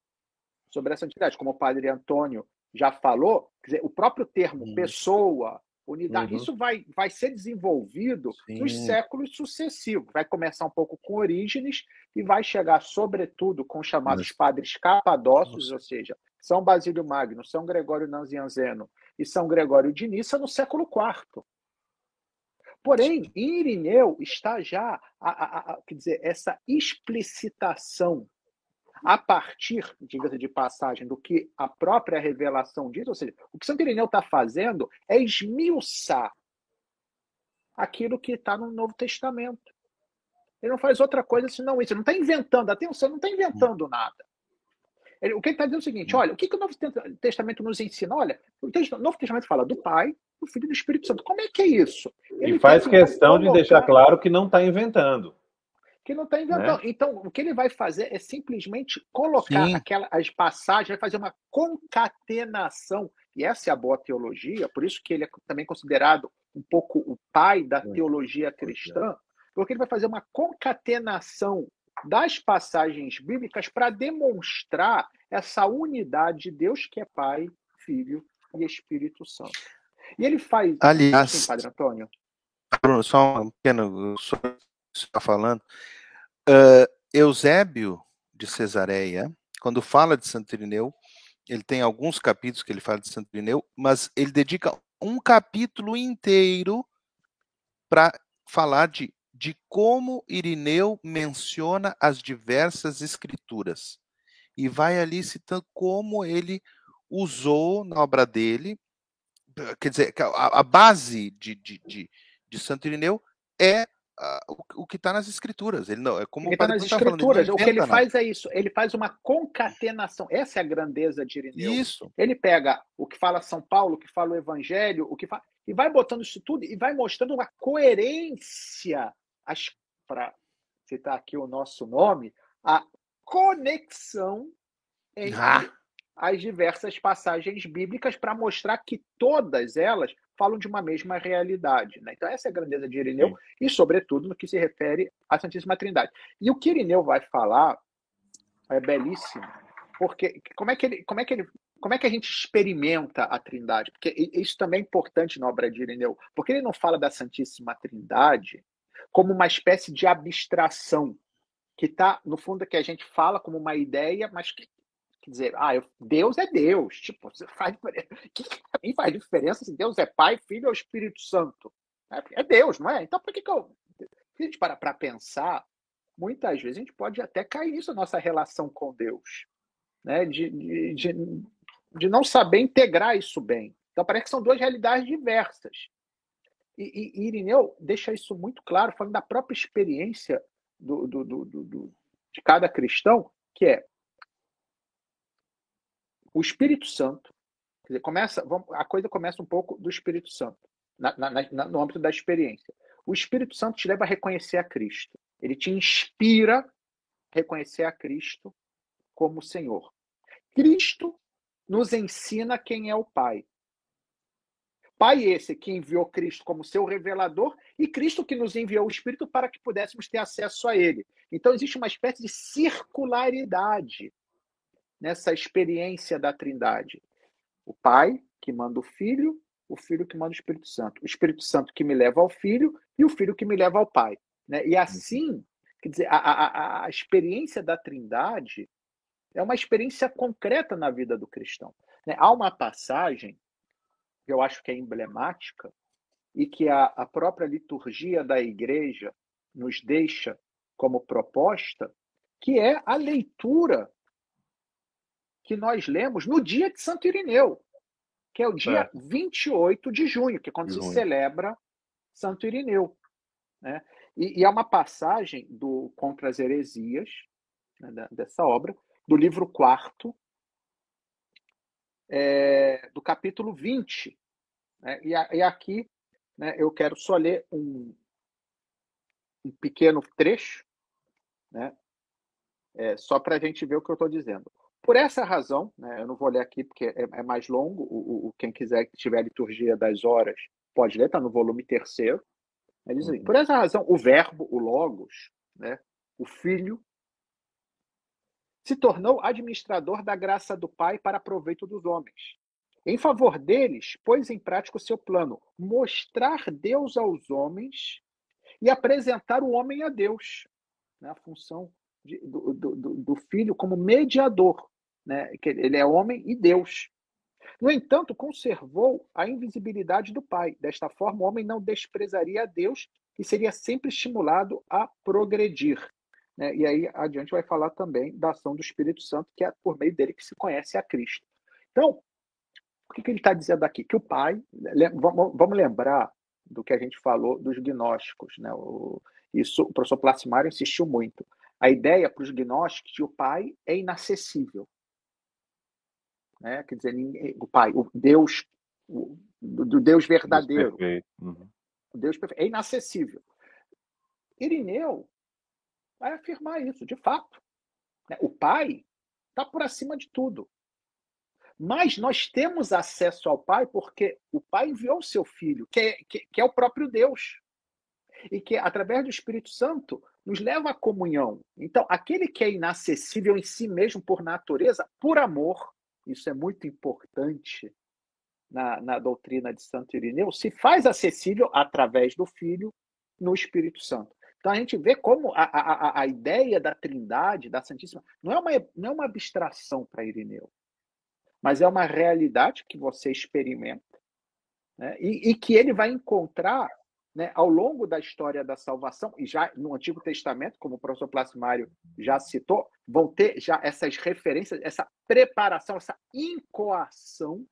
sobre essa entidade, como o padre Antônio já falou, dizer, o próprio termo pessoa, unidade, uhum. isso vai, vai ser desenvolvido Sim. nos séculos sucessivos. Vai começar um pouco com Orígenes e vai chegar, sobretudo, com os chamados padres capadócios, ou seja, São Basílio Magno, São Gregório Nazianzeno e São Gregório de Nissa no século IV. Porém, em Irineu está já, a, a, a, quer dizer, essa explicitação a partir, diga-se de passagem, do que a própria revelação diz, ou seja, o que Santo Irineu está fazendo é esmiuçar aquilo que está no Novo Testamento. Ele não faz outra coisa senão isso. Ele não está inventando, atenção, não está inventando nada. Ele, o que ele está dizendo é o seguinte: olha, o que, que o Novo Testamento nos ensina? Olha, o Novo Testamento fala do Pai, do Filho e do Espírito Santo. Como é que é isso? Ele e faz tá questão de deixar claro que não está inventando. Que não está inventando. Né? Então, o que ele vai fazer é simplesmente colocar aquela, as passagens, vai fazer uma concatenação. E essa é a boa teologia, por isso que ele é também considerado um pouco o pai da teologia cristã, porque ele vai fazer uma concatenação das passagens bíblicas para demonstrar essa unidade de Deus que é Pai, Filho e Espírito Santo. E ele faz. Aliás, assim, Padre Antônio. Bruno, só um pequeno. Só está falando. Uh, Eusébio de Cesareia, quando fala de Santo Irineu, ele tem alguns capítulos que ele fala de Santo Irineu, mas ele dedica um capítulo inteiro para falar de, de como Irineu menciona as diversas escrituras. E vai ali citando como ele usou na obra dele quer dizer, a, a base de, de, de, de, Santo Irineu é o, o, que está nas escrituras. Ele não é como está nas escrituras. Falando, o que ele faz é isso. Ele faz uma concatenação. Essa é a grandeza de Irineu. Isso. Ele pega o que fala São Paulo, o que fala o Evangelho, o que fala, e vai botando isso tudo e vai mostrando uma coerência para citar aqui o nosso nome, a conexão entre ah as diversas passagens bíblicas para mostrar que todas elas falam de uma mesma realidade. Né? Então, essa é a grandeza de Irineu, Sim. e, sobretudo, no que se refere à Santíssima Trindade. E o que Irineu vai falar é belíssimo, porque como é que ele. Como é que ele como é que a gente experimenta a Trindade? Porque isso também é importante na obra de Irineu, porque ele não fala da Santíssima Trindade como uma espécie de abstração, que está, no fundo, que a gente fala como uma ideia, mas que Dizer, ah, eu, Deus é Deus. Tipo, faz diferença. que, pra mim faz diferença se Deus é Pai, Filho ou Espírito Santo? É, é Deus, não é? Então por que, que eu. Se a gente para para pensar, muitas vezes a gente pode até cair nisso, a nossa relação com Deus. Né? De, de, de, de não saber integrar isso bem. Então parece que são duas realidades diversas. E, e, Irineu deixa isso muito claro, falando da própria experiência do, do, do, do, de cada cristão, que é o Espírito Santo, quer dizer, começa, a coisa começa um pouco do Espírito Santo, na, na, na, no âmbito da experiência. O Espírito Santo te leva a reconhecer a Cristo. Ele te inspira a reconhecer a Cristo como Senhor. Cristo nos ensina quem é o Pai. Pai esse que enviou Cristo como seu revelador e Cristo que nos enviou o Espírito para que pudéssemos ter acesso a ele. Então existe uma espécie de circularidade nessa experiência da Trindade. O Pai que manda o Filho, o Filho que manda o Espírito Santo, o Espírito Santo que me leva ao Filho e o Filho que me leva ao Pai. Né? E assim, quer dizer, a, a, a experiência da Trindade é uma experiência concreta na vida do cristão. Né? Há uma passagem que eu acho que é emblemática e que a, a própria liturgia da igreja nos deixa como proposta, que é a leitura que nós lemos no dia de Santo Irineu, que é o dia é. 28 de junho, que é quando de se junho. celebra Santo Irineu. Né? E, e há uma passagem do Contra as Heresias, né, dessa obra, do livro quarto, é, do capítulo 20. Né? E, a, e, aqui né, eu quero só ler um, um pequeno trecho, né, é, só para a gente ver o que eu estou dizendo. Por essa razão, né, eu não vou ler aqui porque é, é mais longo, o, o, quem quiser que tiver a liturgia das horas pode ler, está no volume terceiro. Ele diz assim, por essa razão, o verbo, o logos, né, o filho, se tornou administrador da graça do Pai para proveito dos homens. Em favor deles, pôs em prática o seu plano, mostrar Deus aos homens e apresentar o homem a Deus. Né? A função do, do, do, filho como mediador. Né? Que ele é homem e Deus. No entanto, conservou a invisibilidade do Pai. Desta forma, o homem não desprezaria a Deus e seria sempre estimulado a progredir. Né? E aí adiante vai falar também da ação do Espírito Santo, que é por meio dele que se conhece a Cristo. Então, o que, que ele está dizendo aqui? Que o Pai, vamos lembrar do que a gente falou dos gnósticos, né? O, isso o professor Placimário insistiu muito. A ideia para os gnósticos que o Pai é inacessível. Né? Quer dizer, o Pai, o Deus, o, do Deus verdadeiro. Deus uhum. O Deus perfeito. É inacessível. Irineu vai afirmar isso, de fato. Né? O Pai está por acima de tudo. Mas nós temos acesso ao Pai porque o Pai enviou o seu Filho, que é, que, que é o próprio Deus. E que, através do Espírito Santo, nos leva à comunhão. Então, aquele que é inacessível em si mesmo por natureza, por amor, isso é muito importante na, na doutrina de Santo Irineu, se faz acessível através do Filho no Espírito Santo. Então a gente vê como a, a, a ideia da trindade, da Santíssima, não é uma, não é uma abstração para Irineu, mas é uma realidade que você experimenta né? e, e que ele vai encontrar né, ao longo da história da salvação, e já no Antigo Testamento, como o professor Plasmário já citou, vão ter já essas referências, essa preparação, essa incoação,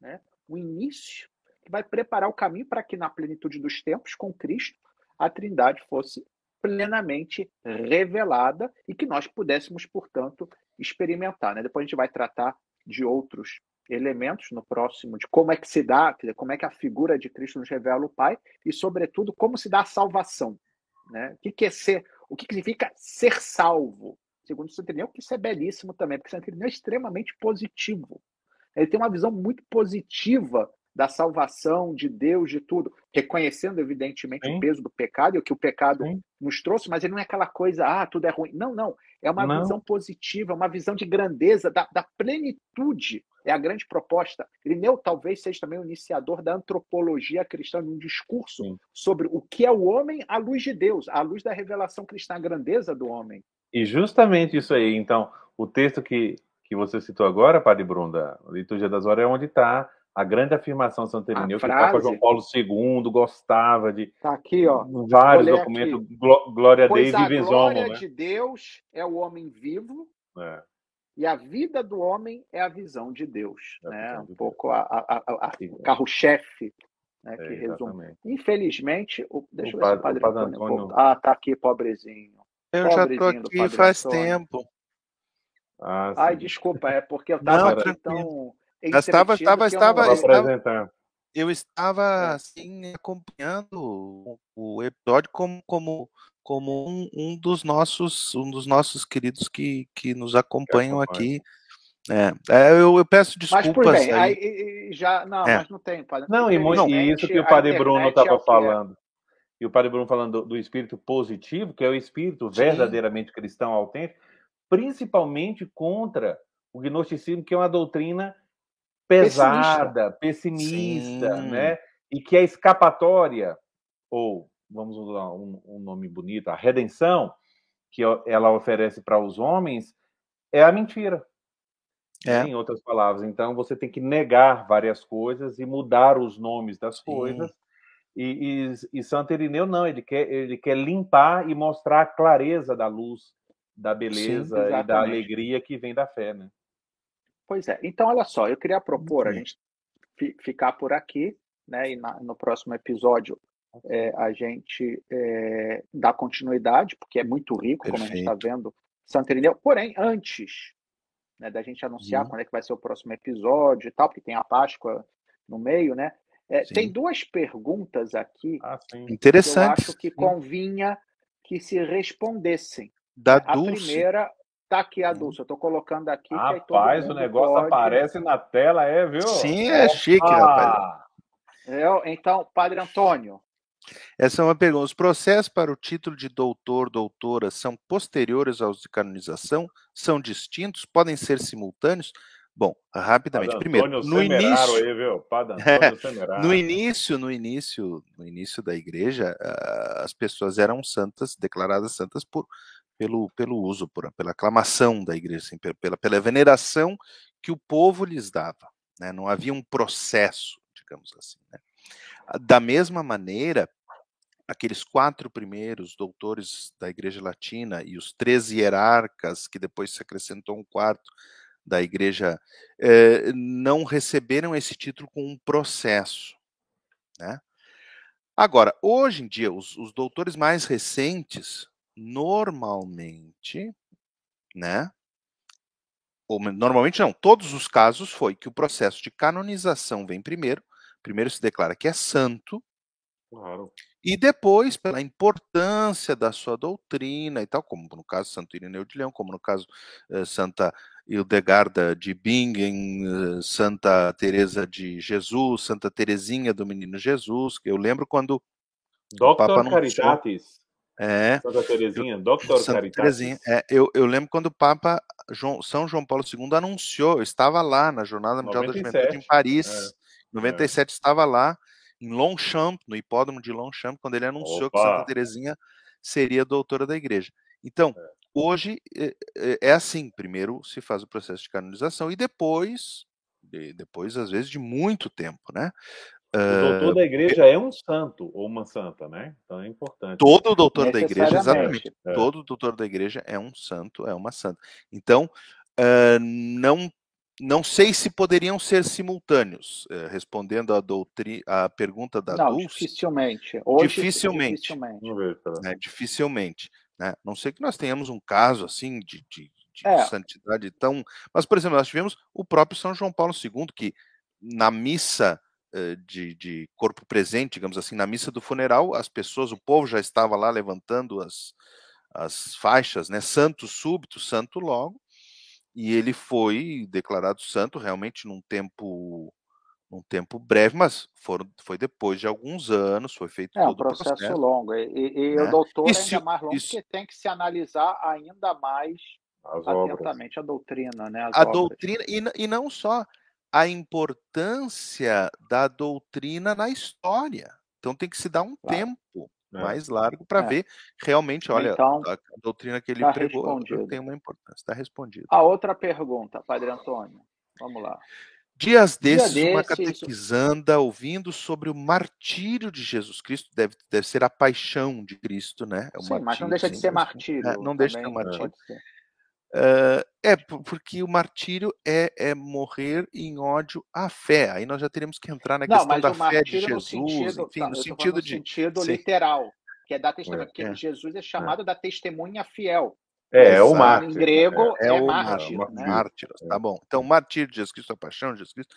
né, o início, que vai preparar o caminho para que na plenitude dos tempos, com Cristo, a Trindade fosse plenamente revelada e que nós pudéssemos, portanto, experimentar. Né? Depois a gente vai tratar de outros elementos no próximo de como é que se dá, como é que a figura de Cristo nos revela o Pai e, sobretudo, como se dá a salvação. Né? O que, é ser, o que significa ser salvo? Segundo o que isso é belíssimo também, porque o Santo é extremamente positivo. Ele tem uma visão muito positiva da salvação, de Deus, de tudo, reconhecendo, evidentemente, Sim. o peso do pecado e o que o pecado Sim. nos trouxe, mas ele não é aquela coisa, ah, tudo é ruim. Não, não. É uma não. visão positiva, uma visão de grandeza, da, da plenitude é a grande proposta. Irineu talvez seja também o iniciador da antropologia cristã, num discurso Sim. sobre o que é o homem à luz de Deus, à luz da revelação cristã, a grandeza do homem. E justamente isso aí, então, o texto que, que você citou agora, Padre Brunda, Liturgia das Horas, é onde está a grande afirmação de Santo Irineu, que o Papa João Paulo II gostava de tá aqui, ó. vários documentos, aqui. glória a Deus e Vives Homo. A glória né? de Deus é o homem vivo, é. E a vida do homem é a visão de Deus, é né? Um pouco a, a, a, a carro-chefe né, que é, resume. Infelizmente, o, deixa o eu ver se o Padre, o padre Antônio. Antônio... Ah, tá aqui, pobrezinho. Eu pobrezinho já tô aqui faz Antônio. tempo. Ah, Ai, desculpa, é porque eu estava aqui tão. Estava, estava, estava, estava, eu estava assim acompanhando o episódio como, como como um, um, dos nossos um dos nossos queridos que, que nos acompanham aqui. É, é eu, eu, peço desculpas. Mas por bem, aí. aí já não, é. mas não tem. Não, e, não, e isso que o Padre Bruno estava é falando. E o Padre Bruno falando do, do, espírito positivo, que é o espírito Sim. verdadeiramente cristão autêntico, principalmente contra o gnosticismo, que é uma doutrina pesada, pessimista, pessimista né? E que é escapatória ou vamos usar um, um nome bonito, a redenção que ela oferece para os homens, é a mentira. É. Em outras palavras, então você tem que negar várias coisas e mudar os nomes das Sim. coisas. E, e, e Santo Irineu não, ele quer, ele quer limpar e mostrar a clareza da luz, da beleza e da alegria que vem da fé, né? Pois é. Então, olha só, eu queria propor a Uhum. gente fi- ficar por aqui, né? E na- no próximo episódio é, a gente é, dá continuidade, porque é muito rico, como a gente está vendo, Santo Irineu. Porém, antes né, da gente anunciar Uhum. quando é que vai ser o próximo episódio e tal, porque tem a Páscoa no meio, né? É, tem duas perguntas aqui Ah, que eu Interessante. acho que convinha que se respondessem. Da A Dulce. primeira tá aqui a. Dulce, eu estou colocando aqui. que aí todo Rapaz, o negócio pode- aparece na tela, é, viu? Sim, é chique, rapaz. Eu- então, Padre Antônio, Essa é uma pergunta. Os processos para o título de doutor, doutora são posteriores aos de canonização? São distintos? Podem ser simultâneos? Bom, rapidamente. Padre Primeiro, Antônio no Semeraro início, aí, viu? Padre Antônio Semeraro. no início, no início, no início da igreja, ah, as pessoas eram santas, declaradas santas por, pelo, pelo uso, por, pela aclamação da igreja, assim, pe- pela, pela veneração que o povo lhes dava. né? Não havia um processo, digamos assim. né? Da mesma maneira, aqueles quatro primeiros doutores da Igreja Latina e os três hierarcas, que depois se acrescentou um quarto da Igreja, eh, não receberam esse título com um processo. Né? Agora, hoje em dia, os, os doutores mais recentes, normalmente, né? Ou, normalmente não, todos os casos foi que o processo de canonização vem primeiro, primeiro se declara que é santo, Claro. e depois, pela importância da sua doutrina e tal, como no caso Santo Irineu de Leão, como no caso eh, Santa Hildegarda de Bingen, eh, Santa Teresa de Jesus, Santa Teresinha do Menino Jesus, que eu lembro quando Papa Doctor anunciou- Caritatis. É, Santa Terezinha, Doctor Santa Caritatis. Teresinha, é, eu, eu lembro quando o Papa João- São João Paulo II anunciou, eu estava lá na Jornada Mundial da 97, Juventude em Paris, é, 97 estava lá em Longchamp, no hipódromo de Longchamp, quando ele anunciou que Opa! Santa Teresinha seria doutora da igreja. Então, É. hoje é, é- é assim, primeiro se faz o processo de canonização e depois, de- depois às vezes de muito tempo, né? O Ah, doutor da igreja é um santo ou uma santa, né? Então é importante. todo doutor da igreja, exatamente, É. todo doutor da igreja é um santo, é uma santa. Então, ah, não não sei se poderiam ser simultâneos, eh, respondendo a, doutri, a pergunta da não, Dulce, dificilmente. Hoje, Dificilmente. dificilmente. Né, dificilmente. Né? Não sei que nós tenhamos um caso assim de, de, de É. santidade tão. Mas, por exemplo, nós tivemos o próprio São João Paulo II, que na missa de, de corpo presente, digamos assim, na missa do funeral, as pessoas, o povo já estava lá levantando as, as faixas, né? Santo súbito, santo logo, e ele foi declarado santo realmente num tempo num tempo breve, mas foram, foi depois de alguns anos, foi feito É um todo o processo processo. longo. E, e- e né? o doutor E ainda se- mais longo, se- porque tem que se analisar ainda mais As obras. atentamente a doutrina, né? as a obras. doutrina e, e não só a importância da doutrina na história. Então tem que se dar um Claro. tempo É. mais largo para É. ver realmente, olha, Então, a, doutrina que ele tá pregou respondido. tem uma importância, está respondido. A outra pergunta, Padre Antônio. Vamos lá. Dias desses, uma desses- catequizanda ouvindo sobre o martírio de Jesus Cristo, deve, deve ser a paixão de Cristo, né? É Sim, mas não martírio, deixa de ser mas- martírio. é, não deixa de ser martírio. Ah, é, por- porque o martírio é, é morrer em ódio à fé. Aí nós já teríamos que entrar na Não, questão da fé de Jesus, sentido, enfim, tá, no sentido no de. sentido literal, que é dar testemunho, É, porque é. Jesus é chamado da testemunha fiel. É, é o Exato. mártir. Em grego É, é, o mártir, né? mártiros, tá bom. Então, o martírio de Jesus Cristo, a paixão de Jesus Cristo,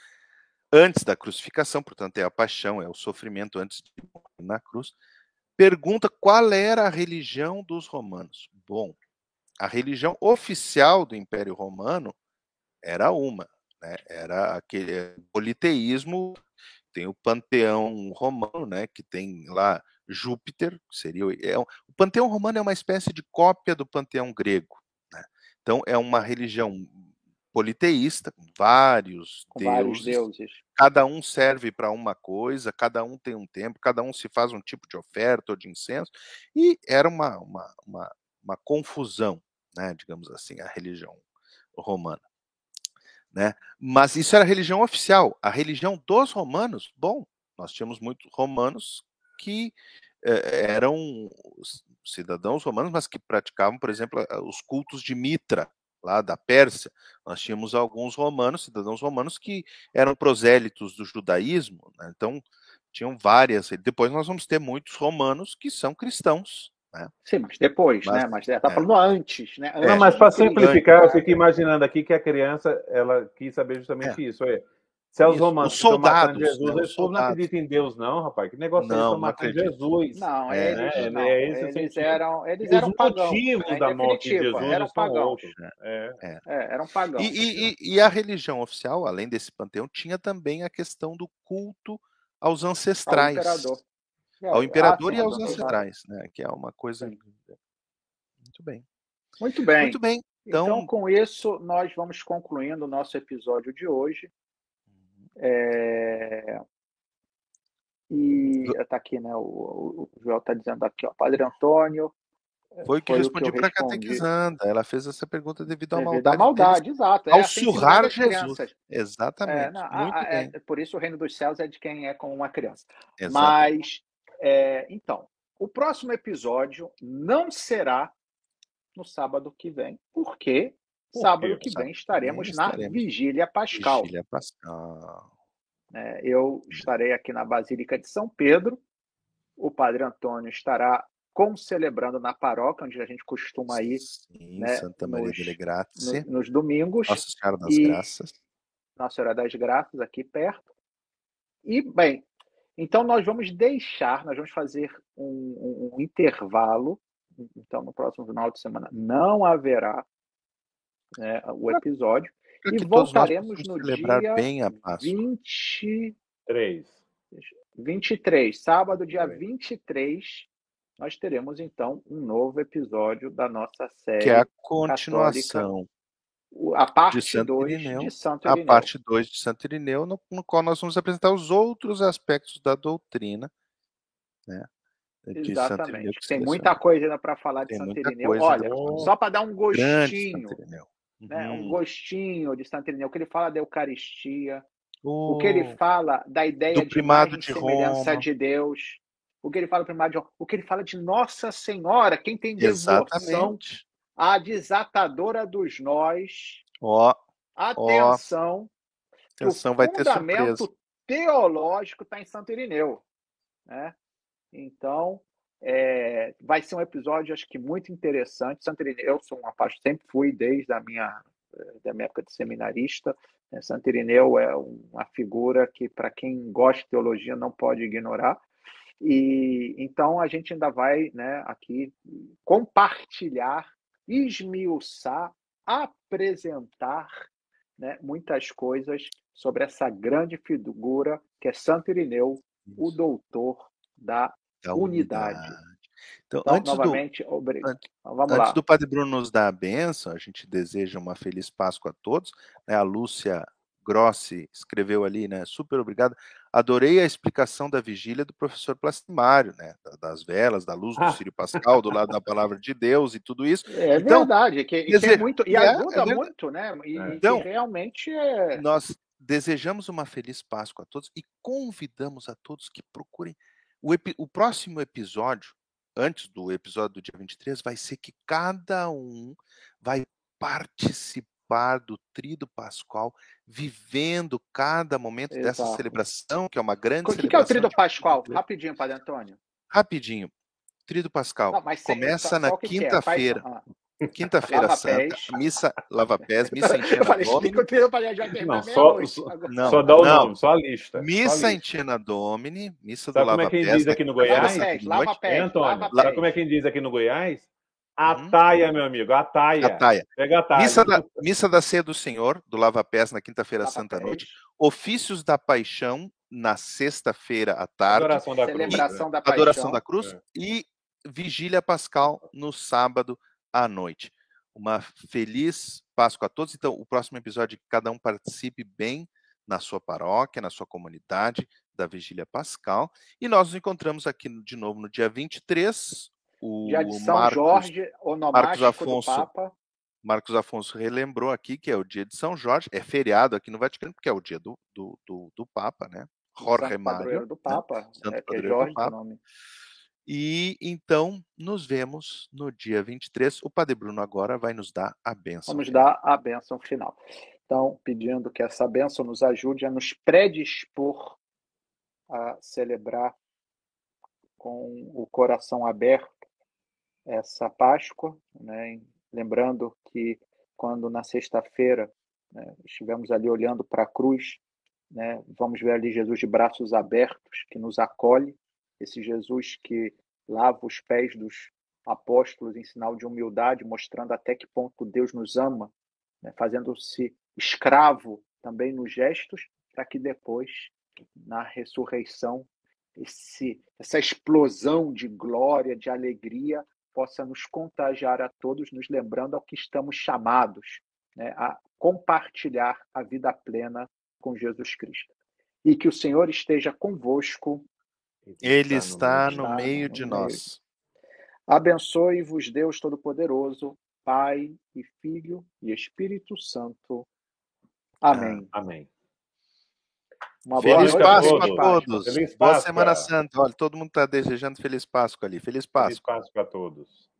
antes da crucificação, portanto, é a paixão, é o sofrimento antes de morrer na cruz. Pergunta qual era a religião dos romanos. Bom, a religião oficial do Império Romano era uma, né? Era aquele é, politeísmo, tem o panteão romano, né, que tem lá Júpiter, seria o- é, o panteão romano é uma espécie de cópia do panteão grego, né? Então é uma religião politeísta, com vários Com deuses, vários deuses. cada um serve para uma coisa, cada um tem um tempo, cada um se faz um tipo de oferta ou de incenso, e era uma, uma, uma, uma confusão, né, digamos assim, a religião romana. Né? Mas isso era a religião oficial. A religião dos romanos, bom, nós tínhamos muitos romanos que eh, eram cidadãos romanos, mas que praticavam, por exemplo, os cultos de Mitra, lá da Pérsia. Nós tínhamos alguns romanos, cidadãos romanos, que eram prosélitos do judaísmo, né? então tinham várias. Depois nós vamos ter muitos romanos que são cristãos, né? Sim, mas depois, mas, né? Mas está é. falando antes, né? Antes não, mas para simplificar, eu fico imaginando aqui que a criança ela quis saber justamente é. isso. Olha, se é os romanos os soldados, Jesus, né, eles não acreditam em Deus, não, rapaz. Que negócio não, é estão matando Jesus? Não, é, eles, né? não. É eles eram, eles eram os pagãos. motivos né? da morte de Jesus eram pagãos. Outros. É. É. é. eram pagãos. E, e, e, a religião oficial, além desse panteão, tinha também a questão do culto aos ancestrais. Ao imperador. Ao imperador ah, sim, e aos ancestrais, né? Que é uma coisa. Muito bem. Muito bem. Muito bem. Então... então, com isso, nós vamos concluindo o nosso episódio de hoje. É... E está aqui, né? O, o Joel está dizendo aqui, ó, Padre Antônio. É, foi o que foi respondi para a catequizanda. Ela fez essa pergunta devido à devido maldade. À maldade, exato. É, ao assim surrar Jesus. Exatamente. É, não, a, é, por isso o reino dos céus é de quem é com uma criança. Exatamente. Mas, é, então, o próximo episódio não será no sábado que vem, porque Sábado que vem estaremos, estaremos na Vigília Pascal. Vigília Pascal. É, eu estarei aqui na Basílica de São Pedro. O Padre Antônio estará concelebrando na paróquia, onde a gente costuma ir. Sim, né, Santa Maria nos, delle Grazie. No, nos domingos. Nossa Senhora das e, Graças. Nossa Senhora das Graças, aqui perto. E, bem, então nós vamos deixar, nós vamos fazer um, um, um intervalo. Então, no próximo final de semana não haverá né, o episódio. e voltaremos no dia bem a Páscoa. 23. 23, sábado, dia 23, nós teremos então um novo episódio da nossa série. Que é a continuação. A parte 2 de Santo Irineu. A parte 2 de Santo Irineu, no, no, qual nós vamos apresentar os outros aspectos da doutrina. Né? Exatamente. Irineu, Tem muita coisa ainda para falar de Santo Irineu. Olha, só para dar um gostinho né, um uhum. gostinho de Santo Irineu, o que ele fala da Eucaristia, o, o que ele fala da ideia de primado de semelhança Roma. de Deus, o que ele fala do primado de Roma, o que ele fala de Nossa Senhora, quem tem devoção, Exatamente. A desatadora dos nós. Ó, atenção, ó, atenção, vai ter surpresa. teológico está em Santo Irineu, né? Então, é, vai ser um episódio, acho que muito interessante. Santo Irineu, eu sou uma parte, sempre fui desde a minha, da minha época de seminarista. Né? Santo Irineu é uma figura que, para quem gosta de teologia, não pode ignorar. E então a gente ainda vai né, aqui compartilhar, esmiuçar, apresentar né, muitas coisas sobre essa grande figura que é Santo Irineu, o doutor da da unidade. unidade. Então, então, antes novamente, do, obrigado. Então, vamos antes lá. do Padre Bruno nos dar a benção, a gente deseja uma feliz Páscoa a todos. Né? A Lúcia Grossi escreveu ali, né? Super obrigado. Adorei a explicação da vigília do professor Plastimário, né? Das velas, da luz do Sírio Pascal, do lado da palavra de Deus e tudo isso. É então, verdade, que, que é muito, e é, ajuda é muito, né? E, então, realmente é. Nós desejamos uma feliz Páscoa a todos e convidamos a todos que procurem o, o próximo episódio, antes do episódio do dia 23, vai ser que cada um vai participar do Trido Pascual, vivendo cada momento Exato. dessa celebração, que é uma grande o que celebração. O que é o Trido Pascual? Rapidinho, Padre Antônio. Rapidinho. Trido Pascal Não, começa na quinta-feira. É? Quinta-feira santa, missa lava pés, missa em Domini. Não, só, não, só dá o não. nome, só a lista. Missa em Domini, missa do Sabe lava pés. como é que diz aqui no Goiás? Lava pés, Antônio, sabe como é que diz aqui no Goiás? A hum? taia, meu amigo, a taia. A taia. Pega a taia. Missa da, missa da ceia do Senhor, do Lava Pés, na quinta-feira santa noite. Ofícios da paixão, na sexta-feira à tarde. Adoração da cruz. Celebração da paixão. Adoração da cruz. É. E vigília pascal no sábado à noite. Uma feliz Páscoa a todos. Então, o próximo episódio, cada um participe bem na sua paróquia, na sua comunidade da Vigília Pascal. E nós nos encontramos aqui de novo no dia 23. O dia de São Marcos, Jorge, Marcos Afonso, Marcos Afonso relembrou aqui que é o dia de São Jorge, é feriado aqui no Vaticano, porque é o dia do, do, do, do Papa, né? Jorge Mário. do né? Papa, né? Santo é, é Jorge Papa. nome. E então nos vemos no dia 23. O Padre Bruno agora vai nos dar a benção. Vamos dar a benção final. Então, pedindo que essa benção nos ajude a nos predispor a celebrar com o coração aberto essa Páscoa, né? lembrando que quando na sexta-feira né, estivemos ali olhando para a cruz, né, vamos ver ali Jesus de braços abertos que nos acolhe, esse Jesus que lava os pés dos apóstolos em sinal de humildade, mostrando até que ponto Deus nos ama, né, fazendo-se escravo também nos gestos, para que depois, na ressurreição, esse, essa explosão de glória, de alegria, possa nos contagiar a todos, nos lembrando ao que estamos chamados né, a compartilhar a vida plena com Jesus Cristo. E que o Senhor esteja convosco. Ele está no, no meio de nós. Abençoe-vos, Deus Todo-Poderoso, Pai e Filho e Espírito Santo. Amém. Ah, amém. Uma feliz boa Páscoa a todos. Feliz boa Semana Santa. Olha, todo mundo está desejando Feliz Páscoa ali. Feliz Páscoa. Feliz Páscoa a todos.